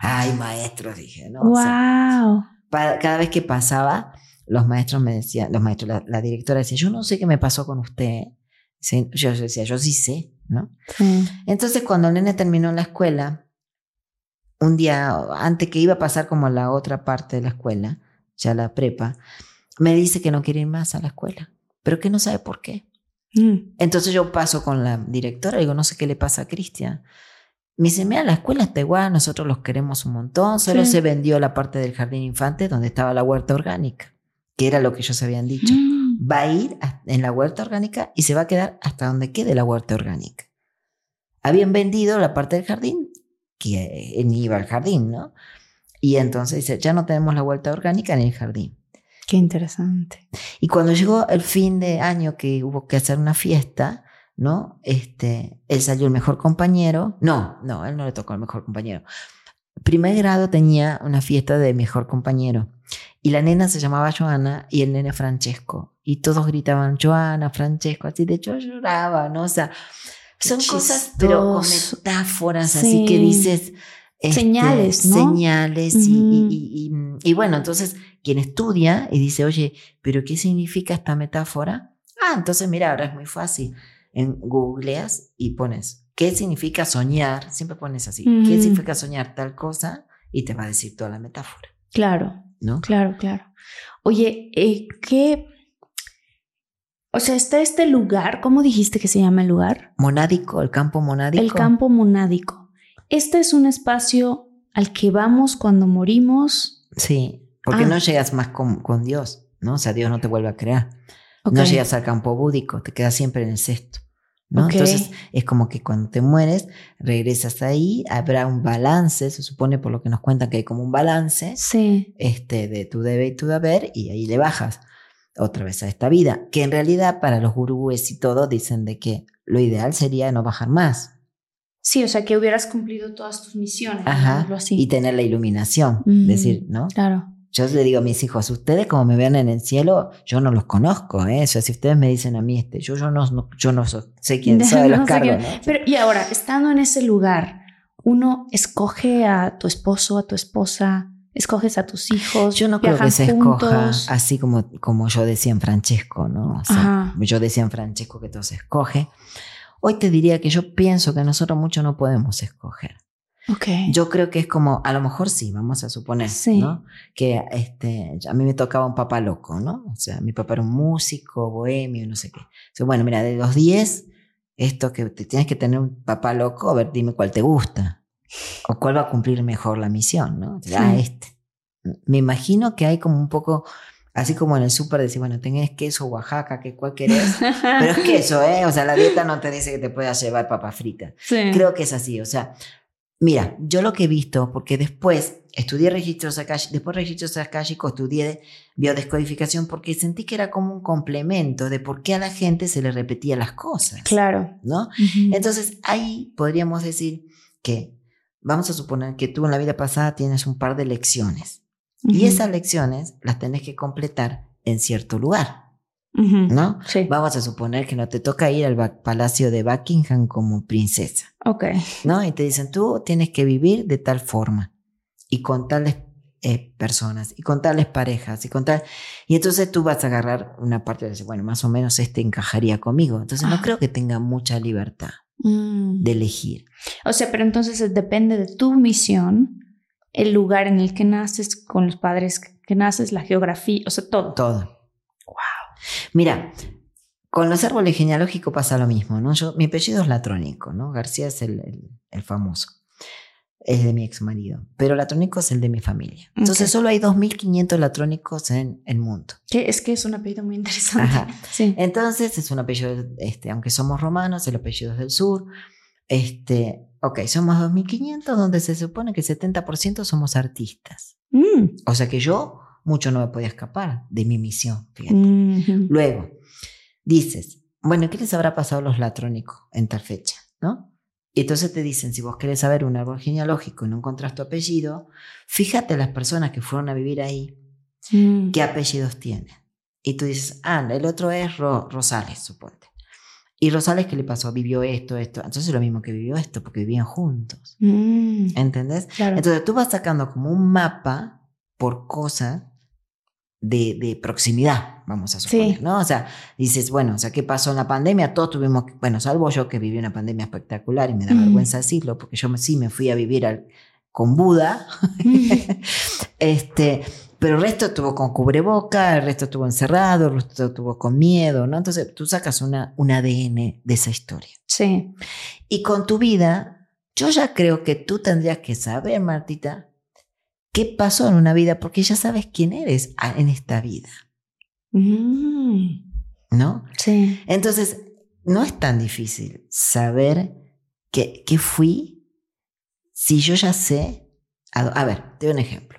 Ay, maestros, dije, ¿no? O sea, Wow. cada vez que pasaba, los maestros me decían, los maestros, la, la directora decía, yo no sé qué me pasó con usted. Sí, yo decía, yo sí sé, ¿no? Sí. Entonces, cuando el nene terminó la escuela, un día antes que iba a pasar como la otra parte de la escuela, ya la prepa, me dice que no quiere ir más a la escuela, pero que no sabe por qué. Mm. Entonces yo paso con la directora y digo, no sé qué le pasa a Cristian. Me dice, mira, la escuela está igual, nosotros los queremos un montón, solo Sí. se vendió la parte del jardín infante donde estaba la huerta orgánica, que era lo que ellos habían dicho. Mm. Va a ir en la huerta orgánica y se va a quedar hasta donde quede la huerta orgánica. Habían vendido la parte del jardín, que eh, ni iba al jardín, ¿no? Y entonces dice, ya no tenemos la huerta orgánica ni el jardín. Qué interesante. Y cuando llegó el fin de año que hubo que hacer una fiesta, ¿no? Este, él salió el mejor compañero. No, no, él no le tocó el mejor compañero. Primer grado tenía una fiesta de mejor compañero. Y la nena se llamaba Joana y el nene Francesco. Y todos gritaban Joana, Francesco, así de hecho lloraba, ¿no? O sea, son Qué cosas, pero con chistoso. metáforas, así que Sí. dices. Este, Señales, ¿no? Señales y- Ujú. y- y- y- y bueno, entonces quien estudia y dice, oye, ¿pero qué significa esta metáfora? Ah, entonces mira, ahora es muy fácil. En googleas y pones, ¿qué significa soñar? Siempre pones así, ¿qué significa soñar tal cosa? Y te va a decir toda la metáfora, Claro, ¿no? claro, claro. Oye, eh, ¿qué? O sea, está este lugar, ¿cómo dijiste que se llama el lugar? Monádico, el campo monádico. El campo monádico. Este es un espacio al que vamos cuando morimos. Sí, porque Ah. no llegas más con, con Dios, ¿no? O sea, Dios no te vuelve a crear. No llegas al campo búdico, te quedas siempre en el cesto. ¿no? Ok. Entonces es como que cuando te mueres, regresas ahí, habrá un balance, se supone por lo que nos cuentan que hay como un balance Sí. este, de tu debe y tu deber, y ahí le bajas otra vez a esta vida, que en realidad para los gurúes y todo dicen de que lo ideal sería no bajar más, Sí, o sea, que hubieras cumplido todas tus misiones. Ajá, así. y tener la iluminación, Mm. decir, ¿no? Claro. Yo le digo a mis hijos, ustedes como me ven en el cielo, yo no los conozco, ¿eh? O sea, si ustedes me dicen a mí, este, yo, yo, no, no- yo no so- sé quién soy, los No cargos. Pero, y ahora, estando en ese lugar, uno escoge a tu esposo, a tu esposa, escoges a tus hijos. Yo no creo que se escoja juntos. así como, como yo decía en Francesco, ¿no? O sea, yo decía en Francesco que todo se escoge. Hoy te diría que yo pienso que nosotros mucho no podemos escoger. Ok. Yo creo que es como, a lo mejor sí, vamos a suponer, Sí. ¿no? Que este, a mí me tocaba un papá loco, ¿no? O sea, mi papá era un músico, bohemio, no sé qué. O sea, bueno, mira, de los 10, esto que te tienes que tener un papá loco, a ver, dime cuál te gusta. O cuál va a cumplir mejor la misión, ¿no? Ah, Sí. este. Me imagino que hay como un poco, así como en el súper, decir, bueno, tenés queso Oaxaca, ¿qué, ¿cuál querés? Pero es queso, ¿eh? O sea, la dieta no te dice que te puedas llevar papas fritas. Sí. Creo que es así, o sea, mira, yo lo que he visto, porque después estudié registros acálicos, después registros acálicos, estudié biodescodificación, porque sentí que era como un complemento de por qué a la gente se le repetía las cosas, Claro. ¿no? Entonces ahí podríamos decir que, vamos a suponer que tú en la vida pasada tienes un par de lecciones, y esas lecciones las tenés que completar en cierto lugar, Ujú. ¿no? Sí. Vamos a suponer que no te toca ir al palacio de Buckingham como princesa. Ok. ¿no? Y te dicen, tú tienes que vivir de tal forma y con tales eh, personas y con tales parejas y con tal... Y entonces tú vas a agarrar una parte y decir, bueno, más o menos este encajaría conmigo. Entonces no Ah. creo que tenga mucha libertad Mm. de elegir. O sea, pero entonces depende de tu misión, el lugar en el que naces, con los padres que naces, la geografía, o sea, todo. Todo. Wow. Mira, con los árboles genealógicos pasa lo mismo, ¿no? Yo, mi apellido es latrónico, ¿no? García es el, el- el famoso. Es de mi ex marido. Pero latrónico es el de mi familia. Entonces solo hay 2.500 latrónicos en el mundo. Que es que es un apellido muy interesante. Ajá. Sí. Entonces es un apellido, este, aunque somos romanos, el apellido es del sur. Este, ok, somos 2.500 donde se supone que el 70% somos artistas. Mm. O sea que yo mucho no me podía escapar de mi misión. fíjate. Luego, dices, bueno, ¿qué les habrá pasado a los latrónicos en tal fecha? ¿No? Y entonces te dicen, si vos querés saber un árbol genealógico y no encontrás tu apellido, fíjate las personas que fueron a vivir ahí, Mm. qué apellidos tienen. Y tú dices, ah, el otro es Ro- Rosales, suponte. Y Rosales, ¿qué le pasó? Vivió esto, esto. Entonces es lo mismo que vivió esto, porque vivían juntos. Mm, ¿Entendés? claro. Entonces tú vas sacando como un mapa por cosa de, de proximidad, vamos a suponer, Sí. ¿no? O sea, dices, bueno, o sea, ¿qué pasó en la pandemia? Todos tuvimos, bueno, salvo yo que viví una pandemia espectacular y me da Mm. vergüenza decirlo, porque yo sí me fui a vivir al- con Buda, este, pero el resto estuvo con cubreboca, el resto estuvo encerrado, el resto estuvo con miedo, ¿no? Entonces tú sacas una, un ADN de esa historia. sí. Y con tu vida, yo ya creo que tú tendrías que saber, Martita, qué pasó en una vida, porque ya sabes quién eres a- en esta vida, Mm, ¿no? sí. Entonces, no es tan difícil saber qué, qué fui si yo ya sé. A, a ver, te doy un ejemplo.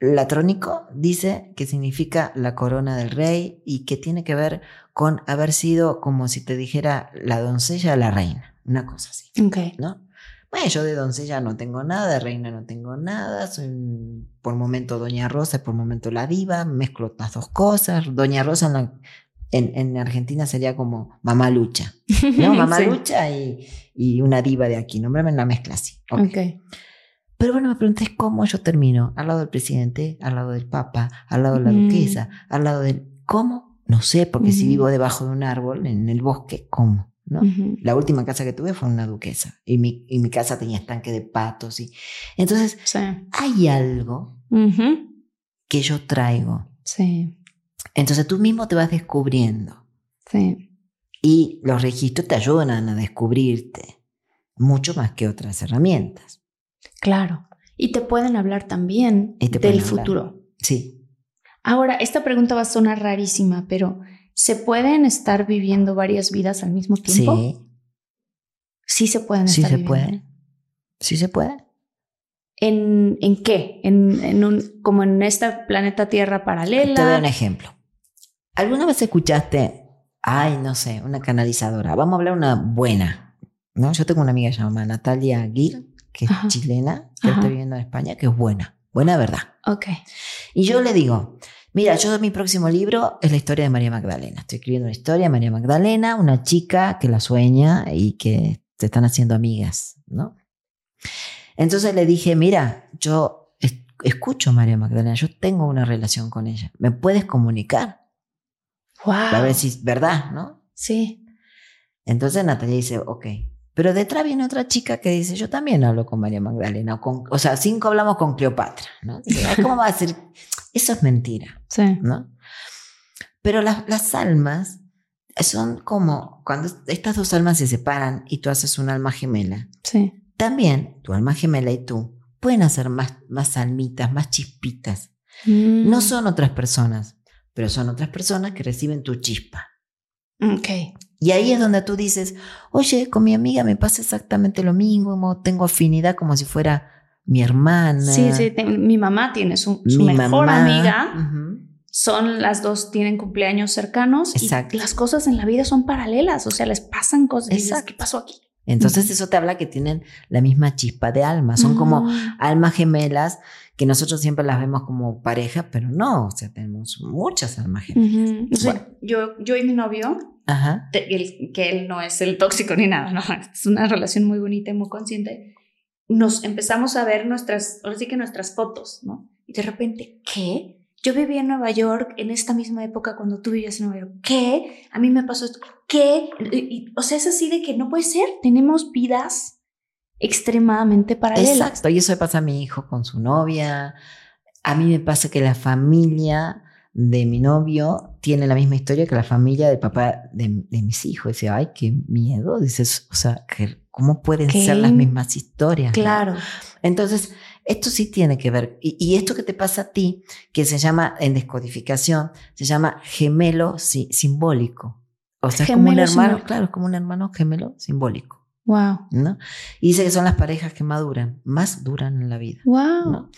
Latrónico dice que significa la corona del rey y que tiene que ver con haber sido como si te dijera la doncella de la reina, una cosa así, Ok. ¿no? Bueno, yo de doncella no tengo nada, de reina no tengo nada, soy por momento Doña Rosa por momento la diva, mezclo las dos cosas. Doña Rosa en, la- en, en Argentina sería como mamá lucha, ¿no? Mamá Sí. lucha y, y una diva de aquí, nómbrame una mezcla así. ok. Ok. Pero bueno, me pregunté cómo yo termino. Al lado del presidente, al lado del papa, al lado de la Mm. duquesa, al lado del... ¿Cómo? No sé, porque si vivo debajo de un árbol, en el bosque, ¿cómo? ¿No? La última casa que tuve fue una duquesa y mi, y mi casa tenía estanque de patos. Y... Entonces, Sí. hay algo que yo traigo. Sí. Entonces tú mismo te vas descubriendo Sí. y los registros te ayudan a descubrirte mucho más que otras herramientas. Claro. Y te pueden hablar también Y te del hablar. futuro. Sí, Ahora, esta pregunta va a sonar rarísima, pero ¿se pueden estar viviendo varias vidas al mismo tiempo? sí, Sí se pueden sí estar se viviendo. puede. Sí se puede. ¿En, en qué? ¿En, en un, como en esta planeta Tierra paralela? Te doy un ejemplo. ¿Alguna vez escuchaste, ay, no sé, una canalizadora? Vamos a hablar una buena. ¿no? Yo tengo una amiga llamada Natalia Gil, que es Ajá. chilena, que Ajá. está viviendo en España, que es buena, buena verdad. Ok. Y yo le digo, mira, yo mi próximo libro es la historia de María Magdalena. Estoy escribiendo una historia de María Magdalena, una chica que la sueña y que se están haciendo amigas, ¿no? Entonces le dije, mira, yo es- escucho a María Magdalena, yo tengo una relación con ella. ¿Me puedes comunicar? Wow. A ver si es verdad, ¿no? Sí. Entonces Natalia dice, ok. Pero detrás viene otra chica que dice, yo también hablo con María Magdalena. O, con, o sea, cinco hablamos con Cleopatra, ¿no? Dice, "Ay, ¿Cómo va a ser? Eso es mentira, Sí. ¿no? Pero las, las almas son como cuando estas dos almas se separan y tú haces un alma gemela. Sí. También tu alma gemela y tú pueden hacer más, más almitas, más chispitas. Mm. No son otras personas, pero son otras personas que reciben tu chispa. Ok. Y ahí es donde tú dices, oye, con mi amiga me pasa exactamente lo mismo, tengo afinidad como si fuera mi hermana. Sí, sí. te- mi mamá tiene su, mejor mamá. amiga. Son las dos, tienen cumpleaños cercanos. Exacto. Y las cosas en la vida son paralelas. O sea, les pasan cosas. y dices, Exacto. ¿Qué pasó aquí? Entonces eso te habla que tienen la misma chispa de alma. Son como Mm. almas gemelas que nosotros siempre las vemos como pareja, pero no, o sea, tenemos muchas almas gemelas. Ujú. O sea, yo, yo y mi novio, Ajá. te- él- que él no es el tóxico ni nada, no, es una relación muy bonita y muy consciente, nos empezamos a ver nuestras, ahora sí que nuestras fotos, ¿no? Y de repente, ¿qué? yo viví en Nueva York en esta misma época cuando tú vivías en Nueva York. ¿Qué? A mí me pasó esto. ¿Qué? Y- y- o sea, es así de que no puede ser. Tenemos vidas extremadamente paralelas. Exacto, y eso le pasa a mi hijo con su novia. A mí me pasa que la familia de mi novio tiene la misma historia que la familia del papá de, de mis hijos. Dice, ay, qué miedo. Dices, o sea, ¿cómo pueden Qué ser las mismas historias? no? Claro. Entonces, esto sí tiene que ver. Y, y esto que te pasa a ti, que se llama en descodificación, se llama gemelo si- simbólico. O sea, es como un hermano, simbólico. claro, es como un hermano gemelo simbólico. Wow. ¿no? Y dice que son las parejas que maduran, más duran en la vida. Wow. ¿no?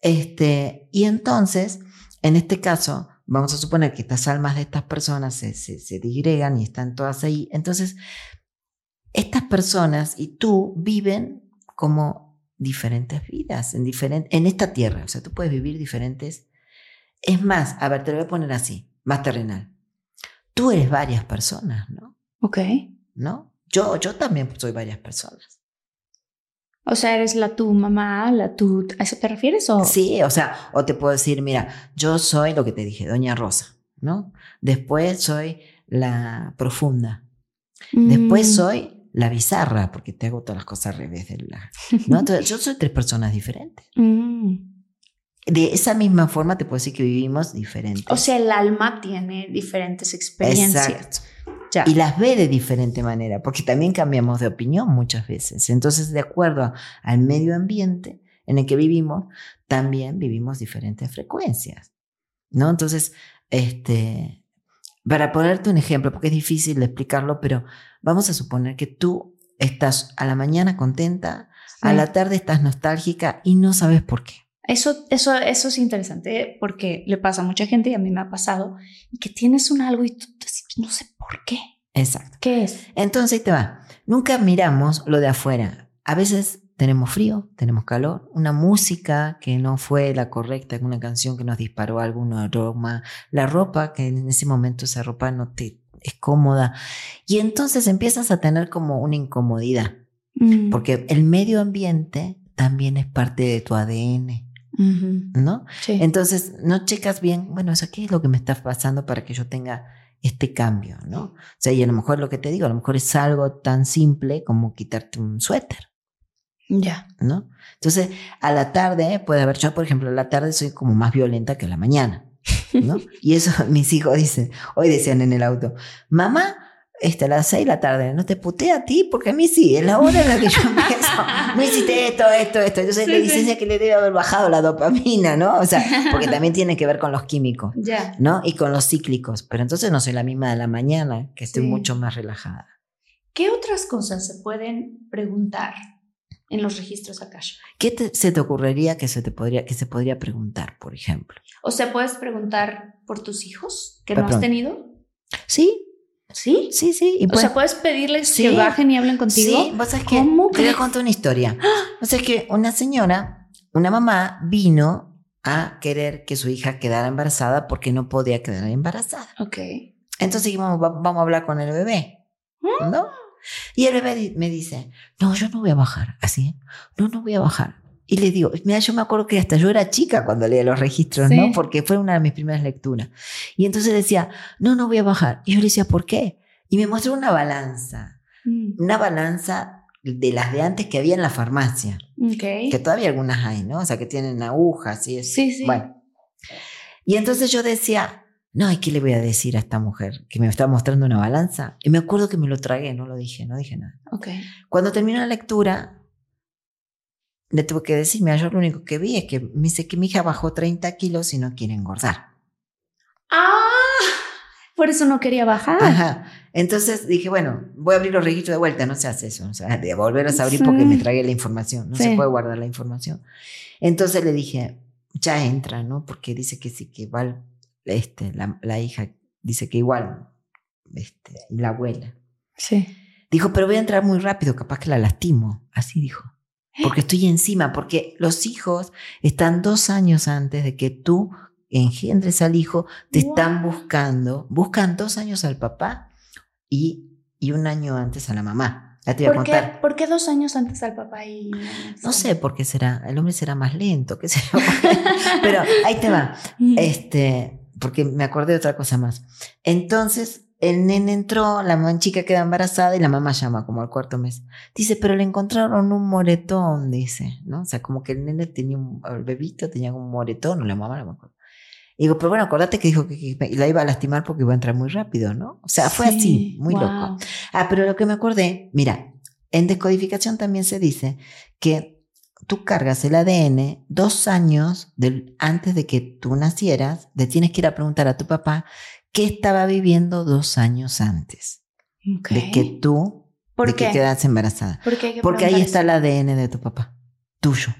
Este, y entonces, en este caso, vamos a suponer que estas almas de estas personas se, se, se disgregan y están todas ahí. Entonces, estas personas y tú viven como diferentes vidas en, en esta tierra. O sea, tú puedes vivir diferentes. Es más, a ver, te lo voy a poner así, más terrenal. Tú eres varias personas, ¿no? Ok. ¿No? Yo, yo también soy varias personas. O sea, eres la tu mamá, la tu... ¿A eso te refieres o...? Sí, o sea, o te puedo decir, mira, yo soy lo que te dije, Doña Rosa, ¿no? Después soy la profunda. Después Mm. soy la bizarra, porque te hago todas las cosas al revés de la. ¿no? Entonces, yo soy tres personas diferentes. Mm. De esa misma forma te puedo decir que vivimos diferentes. O sea, el alma tiene diferentes experiencias. Exacto. Ya. Y las ve de diferente manera, porque también cambiamos de opinión muchas veces. Entonces, de acuerdo al medio ambiente en el que vivimos, también vivimos diferentes frecuencias. ¿No? Entonces, este, para ponerte un ejemplo, porque es difícil de explicarlo, pero vamos a suponer que tú estás a la mañana contenta, a la tarde estás nostálgica y no sabes por qué. Eso, eso, eso es interesante porque le pasa a mucha gente y a mí me ha pasado que tienes un algo y tú no sé por qué. Exacto. ¿Qué es? Entonces ahí te va. Nunca miramos lo de afuera. A veces tenemos frío, tenemos calor, una música que no fue la correcta, una canción que nos disparó algún aroma, la ropa que en ese momento esa ropa no te es cómoda. Y entonces empiezas a tener como una incomodidad, Mm. porque el medio ambiente también es parte de tu ADN, ¿no? Sí. Entonces no checas bien, bueno, eso qué es lo que me está pasando para que yo tenga este cambio, ¿no? O sea, y a lo mejor lo que te digo, a lo mejor es algo tan simple como quitarte un suéter, ya. ¿no? Entonces, a la tarde puede haber, yo por ejemplo, a la tarde soy como más violenta que a la mañana, ¿no? Y eso mis hijos dicen, hoy decían en el auto, mamá, este, a las seis de la tarde, no te putea a ti, porque a mí sí, es la hora en la que yo empiezo, no hiciste esto, esto, esto. Entonces Sí, le sí. dices "Es que le debe haber bajado la dopamina, ¿no? O sea, porque también tiene que ver con los químicos. Ya. ¿no? Y con los cíclicos, pero entonces no soy la misma de la mañana, que estoy Sí. mucho más relajada. ¿Qué otras cosas se pueden preguntar en los registros Akasha? ¿Qué te- se te ocurriría que se te podría que se podría preguntar, por ejemplo? O sea, puedes preguntar por tus hijos que no has pronto. tenido. Sí, ¿Sí? sí, sí. Y o pues- sea, puedes pedirles Sí. que bajen y hablen contigo. Sí, vos sabés que ¿Cómo te voy a contar una historia. O sea, es que una señora, una mamá, vino a querer que su hija quedara embarazada porque no podía quedar embarazada. Ok. Entonces dijimos, "Va- vamos a hablar con el bebé. ¿no? Y el bebé me dice, no, yo no voy a bajar, así, ¿eh? no, no voy a bajar. Y le digo, mira, yo me acuerdo que hasta yo era chica cuando leía los registros, Sí. ¿no? Porque fue una de mis primeras lecturas. Y entonces decía, no, no voy a bajar. Y yo le decía, ¿por qué? Y me mostró una balanza, Mm. una balanza de las de antes que había en la farmacia, Ok. que todavía algunas hay, ¿no? O sea, que tienen agujas y eso. Sí, sí. Bueno. Y entonces yo decía, no, ¿y qué le voy a decir a esta mujer que me está mostrando una balanza? Y me acuerdo que me lo tragué, no lo dije, no dije nada. Ok. Cuando terminó la lectura, le tuve que decir, mira, yo lo único que vi es que me dice que mi hija bajó 30 kilos y no quiere engordar. ¡Ah! Por eso no quería bajar. Ajá. Entonces dije, bueno, voy a abrir los registros de vuelta, no se hace eso, o sea, de volverlos a abrir Sí. porque me tragué la información, no Sí. se puede guardar la información. Entonces le dije, ya entra, ¿no? Porque dice que sí, que igual, este, la, la hija dice que igual, este, la abuela. Sí. Dijo, pero voy a entrar muy rápido, capaz que la lastimo, así dijo. Porque estoy encima, porque los hijos están dos años antes de que tú engendres al hijo, te están buscando, buscan dos años al papá y, y un año antes a la mamá. Ya te voy a ¿Por qué, contar. ¿Por qué dos años antes al papá y No sé por qué será. El hombre será más lento, qué sé yo. Pero ahí te va. mamá? Este, porque me acordé de otra cosa más. Entonces, el nene entró, la chica queda embarazada y la mamá llama como al cuarto mes. Dice, pero le encontraron un moretón, dice, ¿no? O sea, como que el nene tenía un, el bebito tenía un moretón, o la mamá no me acuerdo. Y digo, pero bueno, acordate que dijo que, que la iba a lastimar porque iba a entrar muy rápido, ¿no? O sea, fue así, Sí, muy wow. loco. Ah, pero lo que me acordé, mira, en descodificación también se dice que tú cargas el ADN dos años del- antes de que tú nacieras, le tienes que ir a preguntar a tu papá qué estaba viviendo dos años antes de que tú ¿Por de qué? que quedas embarazada. ¿Por qué hay que Porque ahí está el ADN de tu papá, tuyo,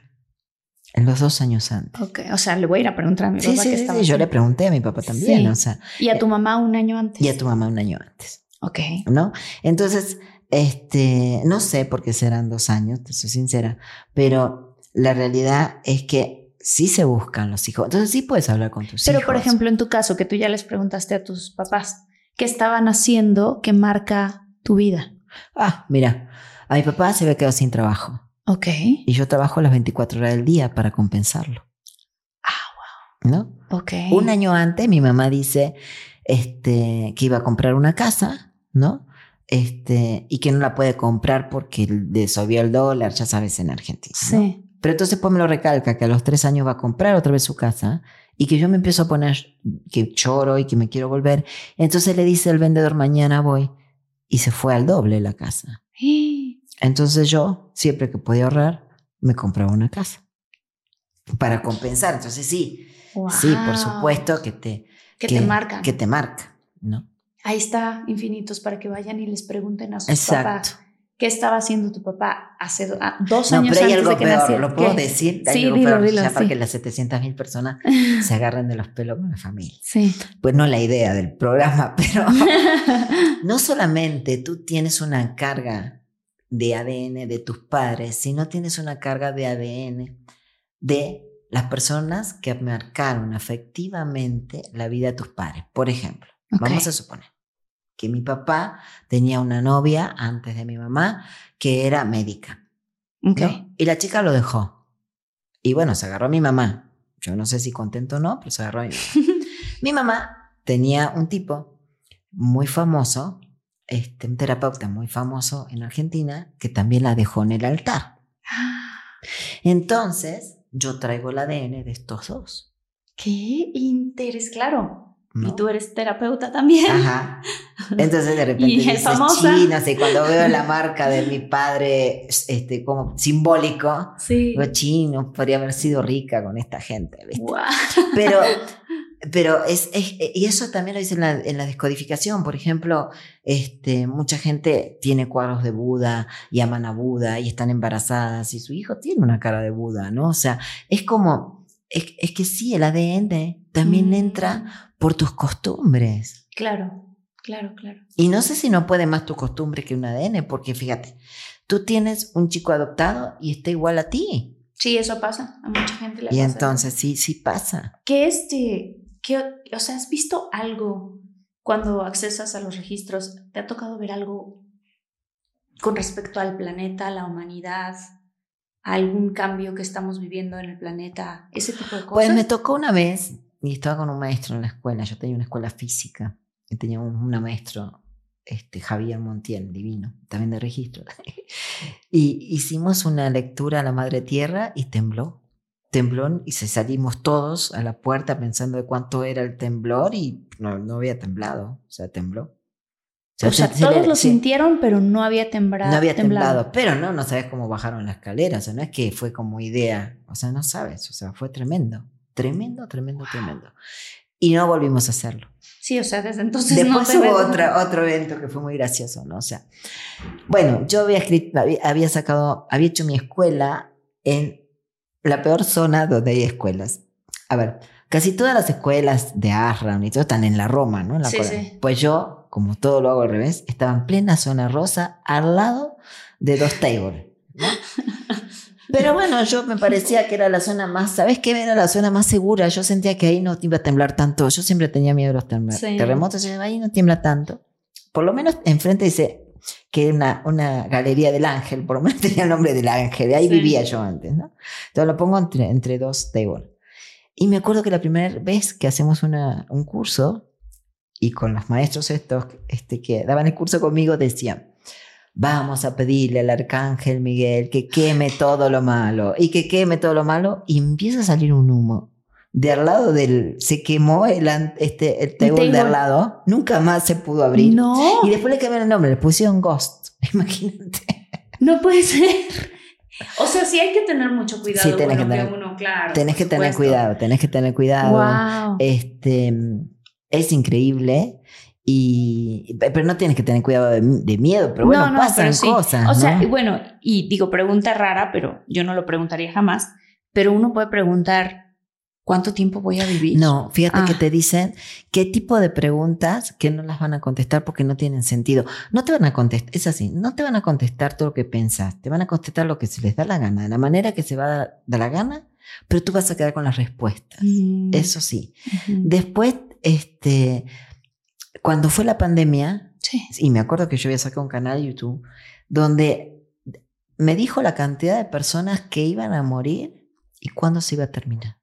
en los dos años antes. Ok, o sea, le voy a ir a preguntar a mi Sí, papá sí, sí, estaba sí, yo le pregunté a mi papá también, Sí. o sea, Y a tu mamá un año antes. y a tu mamá un año antes. Ok. ¿no? Entonces, este, no sé por qué serán dos años, te soy sincera, pero la realidad es que sí se buscan los hijos. Entonces sí puedes hablar con tus Pero, hijos. por ejemplo, en tu caso, que tú ya les preguntaste a tus papás, ¿qué estaban haciendo que marca tu vida? Ah, mira, a mi papá se había quedado sin trabajo Ok. y yo trabajo las 24 horas del día para compensarlo. Ah, ¿No? Ok. Un año antes mi mamá dice este, que iba a comprar una casa, ¿no? Este, y que no la puede comprar porque le subió el dólar, ya sabes, en Argentina. ¿no? Pero entonces pues me lo recalca que a los tres años va a comprar otra vez su casa y que yo me empiezo a poner que lloro y que me quiero volver. Entonces le dice el vendedor, mañana voy. Y se fue al doble la casa. Entonces yo, siempre que podía ahorrar, me compraba una casa. Para compensar. Entonces sí, sí, por supuesto que te, Que, te marcan. Que te marca, ¿no? Ahí está, infinitos, para que vayan y les pregunten a sus Exacto. papás. ¿Qué estaba haciendo tu papá hace ah, dos No, años pero hay antes algo de que peor, naciera? ¿lo puedo ¿Qué? decir? Hay Sí, algo dilo, peor, dilo, para sí. que las 700 mil personas se agarren de los pelos con la familia. Sí. Pues no la idea del programa, pero no solamente tú tienes una carga de ADN de tus padres, sino tienes una carga de ADN de las personas que marcaron afectivamente la vida de tus padres. Por ejemplo, vamos a suponer que mi papá tenía una novia antes de mi mamá que era médica. ¿no? Y la chica lo dejó. Y bueno, se agarró a mi mamá. Yo no sé si contento o no, pero se agarró a mi mamá. mi mamá tenía un tipo muy famoso, este, un terapeuta muy famoso en Argentina, que también la dejó en el altar. Entonces, yo traigo el ADN de estos dos. Qué interés, claro. ¿No? Y tú eres terapeuta también. Ajá. Entonces de repente Y es dices, sé, cuando veo la marca de mi padre, este, como simbólico, Sí. digo, chino, podría haber sido rica con esta gente, ¿viste? Pero, pero es, es- y eso también lo dice en la, en la descodificación. Por ejemplo, este, mucha gente tiene cuadros de Buda y aman a Buda y están embarazadas y su hijo tiene una cara de Buda, ¿no? O sea, es como, es, es que sí, el ADN también Mm. entra por tus costumbres. Claro, claro, claro. Y no sé si no puede más tu costumbre que un ADN, porque fíjate, tú tienes un chico adoptado y está igual a ti. Sí, eso pasa. A mucha gente le Y pasa. entonces sí, sí pasa. ¿Qué este, qué, o sea, has visto algo cuando accesas a los registros? ¿Te ha tocado ver algo con respecto al planeta, a la humanidad, a algún cambio que estamos viviendo en el planeta, ese tipo de cosas? Pues me tocó una vez y estaba con un maestro en la escuela. Yo tenía una escuela física y tenía un, maestro, este, Javier Montiel, divino, también de registro. y hicimos una lectura a la Madre Tierra y tembló. Tembló y se salimos todos a la puerta pensando de cuánto era el temblor y no, no había temblado, o sea, tembló. o sea, se- se todos le- lo sí. sintieron, pero no había temblado. No había temblado, pero no, no sabes cómo bajaron la escalera, o sea, no es que fue como idea, o sea, no sabes, o sea, fue tremendo, tremendo, tremendo, tremendo. Y no volvimos a hacerlo. Sí, o sea, desde entonces Después no hubo otra, otro evento que fue muy gracioso, ¿no? O sea, bueno, yo había escrito, había, sacado, había hecho mi escuela en la peor zona donde hay escuelas. A ver, casi todas las escuelas de Arran y todo están en la Roma, ¿no? En la Sí, sí. Pues yo, como todo lo hago al revés, estaba en plena zona rosa al lado de dos tables, ¿no? Pero bueno, yo me parecía que era la zona más, ¿sabes qué? Era la zona más segura. Yo sentía que ahí no iba a temblar tanto. Yo siempre tenía miedo de los Sí. terremotos. Yo, ahí no tiembla tanto. Por lo menos enfrente dice, que era una, una galería del ángel, por lo menos tenía el nombre del ángel, ahí Sí. vivía yo antes, ¿no? Entonces lo pongo entre, entre dos tables. Y me acuerdo que la primera vez que hacemos una, un curso, y con los maestros estos este, que daban el curso conmigo, decían, vamos a pedirle al arcángel Miguel que queme todo lo malo, y que queme todo lo malo, y empieza a salir un humo. De al lado del, se quemó el, este, el table de al lado, nunca más se pudo abrir. No, Y después le cambiaron el nombre, le pusieron Ghost. Imagínate. no puede ser. O sea, sí hay que tener mucho cuidado Sí, tenés con lo que que tener- uno, claro. tenés que tener cuidado, tenés que tener cuidado. Wow. Este, es increíble. Y, pero no tienes que tener cuidado de, de miedo, pero bueno, No, no, pasan pero sí. cosas. O sea, bueno, y digo, pregunta rara, pero yo no lo preguntaría jamás. Pero uno puede preguntar, ¿cuánto tiempo voy a vivir? No, fíjate Ah. que te dicen qué tipo de preguntas que no las van a contestar porque no tienen sentido. No te van a contestar, es así, no te van a contestar todo lo que pensás, te van a contestar lo que se les da la gana, de la manera que se va a dar da la gana, pero tú vas a quedar con las respuestas. Mm, Eso sí. Después, este, cuando fue la pandemia, Sí. y me acuerdo que yo había sacado un canal de YouTube donde me dijo la cantidad de personas que iban a morir y cuándo se iba a terminar.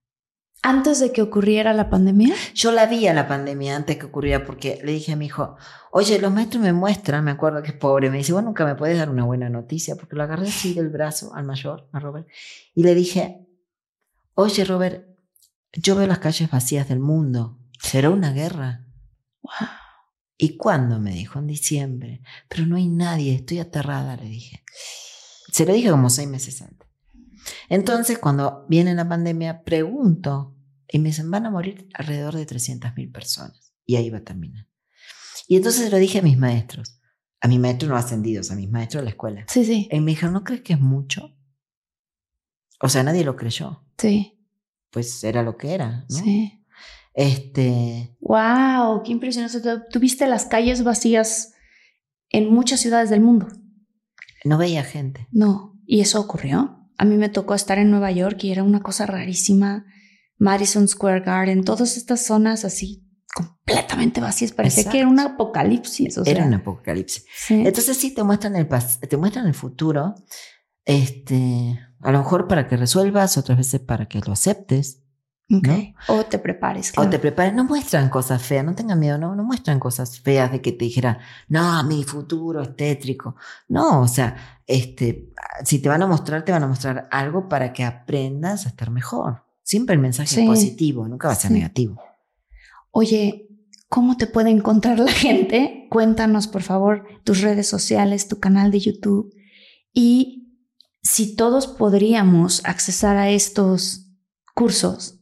Antes de que ocurriera la pandemia. Yo la vi a la pandemia antes que ocurriera porque le dije a mi hijo, oye, los maestros me muestran, me acuerdo que es pobre, me dice, vos nunca me puedes dar una buena noticia porque lo agarré así del brazo al mayor, a Robert, y le dije, oye Robert, yo veo las calles vacías del mundo, ¿será una guerra? ¿Y cuándo? Me dijo, en diciembre, pero no hay nadie, estoy aterrada, le dije. Se lo dije como seis meses antes. Entonces, cuando viene la pandemia, pregunto y me dicen, van a morir alrededor de 300.000 personas. Y ahí va a terminar. Y entonces se lo dije a mis maestros, a mis maestros no ascendidos, a mis maestros de la escuela. Sí, sí. Y me dijeron, ¿no crees que es mucho? O sea, nadie lo creyó. Sí. Pues era lo que era, ¿no? Sí. Este, Wow, qué impresionante. Tu- Tuviste las calles vacías en muchas ciudades del mundo. no veía gente. No. ¿Y eso ocurrió? A mí me tocó estar en Nueva York y era una cosa rarísima. Madison Square Garden, todas estas zonas así completamente vacías. Parecía Exacto. que era un apocalipsis. O sea, era un apocalipsis. sí. Entonces sí te muestran el te muestran el futuro, este, a lo mejor para que resuelvas, otras veces para que lo aceptes O te prepares. o te prepares. No muestran cosas feas, no tengan miedo, no, no muestran cosas feas de que te dijera, no, mi futuro es tétrico. No, o sea, este, si te van a mostrar, te van a mostrar algo para que aprendas a estar mejor. Siempre el mensaje Sí. es positivo, nunca va a ser Sí. negativo. Oye, ¿cómo te puede encontrar la gente? Cuéntanos, por favor, tus redes sociales, tu canal de YouTube y si todos podríamos accesar a estos cursos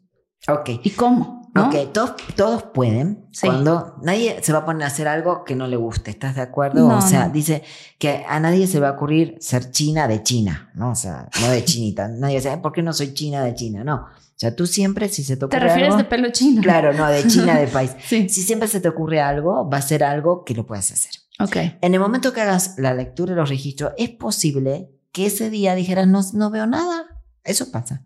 Ok. y cómo. ¿no? Ok, todos, todos pueden. Sí. Cuando nadie se va a poner a hacer algo que no le guste, ¿estás de acuerdo? No, o sea, no. dice que a nadie se va a ocurrir ser china de China, ¿no? O sea, no de chinita. nadie dice, "Ay, ¿por qué no soy china de China? No. O sea, tú siempre, si se te ¿Te ocurre refieres algo. de pelo chino? Claro, no, de China de país. Sí. Si siempre se te ocurre algo, va a ser algo que lo puedes hacer. Ok. En el momento que hagas la lectura de los registros, es posible que ese día dijeras, no, no veo nada. Eso pasa.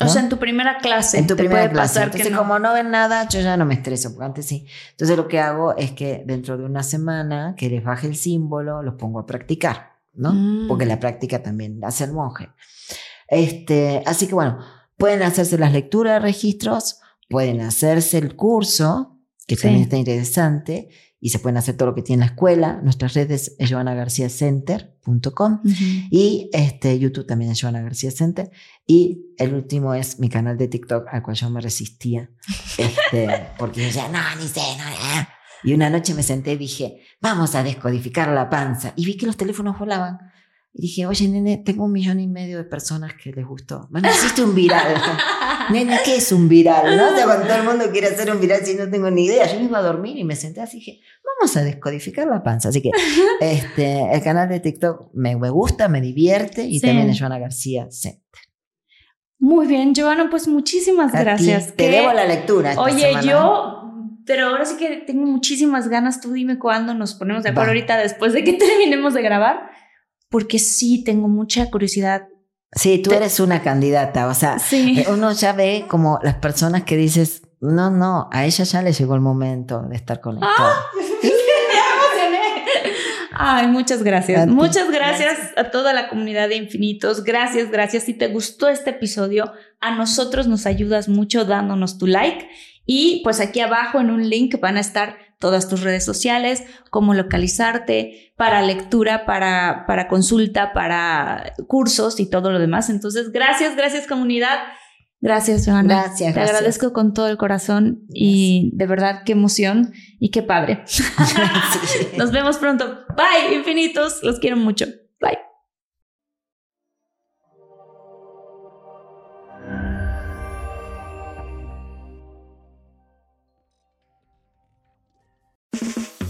O ¿no? sea, en tu primera clase. en tu te primera puede clase. pasar Entonces, que no. como no ven nada, yo ya no me estreso, porque antes sí. Entonces, lo que hago es que dentro de una semana que les baje el símbolo, los pongo a practicar, ¿no? Mm. Porque la práctica también hace el monje. Este, así que bueno, pueden hacerse las lecturas de registros, pueden hacerse el curso, que Sí. también está interesante, y se pueden hacer todo lo que tiene la escuela. Nuestras redes es joanagarciacenter.com. Ujú. Y este, YouTube también es Joana García Center. Y el último es mi canal de TikTok, al cual yo me resistía. Este, porque yo decía, no, ni sé, no, no". Y una noche me senté y dije, vamos a descodificar la panza. Y vi que los teléfonos volaban. Y dije, oye, nene, tengo un millón y medio de personas que les gustó. Bueno, hiciste un viral. nene, ¿qué es un viral? No sé cuando todo el mundo quiere hacer un viral si no tengo ni idea. Yo me iba a dormir y me senté así y dije, vamos a descodificar la panza. Así que este, el canal de TikTok me, me gusta, me divierte y Sí. también es Joana García Center. Muy bien, Giovanna, pues muchísimas A ti, gracias. Te Qué- debo la lectura. esta Oye, semana. yo, pero ahora sí que tengo muchísimas ganas. Tú dime cuándo nos ponemos de acuerdo Va. ahorita después de que terminemos de grabar, porque sí tengo mucha curiosidad. Sí, tú eres una candidata. O sea, Sí. eh, uno ya ve como las personas que dices, no, no, a ella ya le llegó el momento de estar conectada. Me emocioné. Ay, muchas gracias. Muchas gracias, a toda la comunidad de Infinitos. Gracias, gracias. Si te gustó este episodio, a nosotros nos ayudas mucho dándonos tu like. Y pues aquí abajo en un link van a estar todas tus redes sociales, cómo localizarte, para lectura, para, para consulta, para cursos y todo lo demás. Entonces, gracias, gracias comunidad. Gracias, Joana. Gracias, Te gracias. agradezco con todo el corazón y de verdad qué emoción y qué padre. Nos vemos pronto. Bye, infinitos. Los quiero mucho. Bye.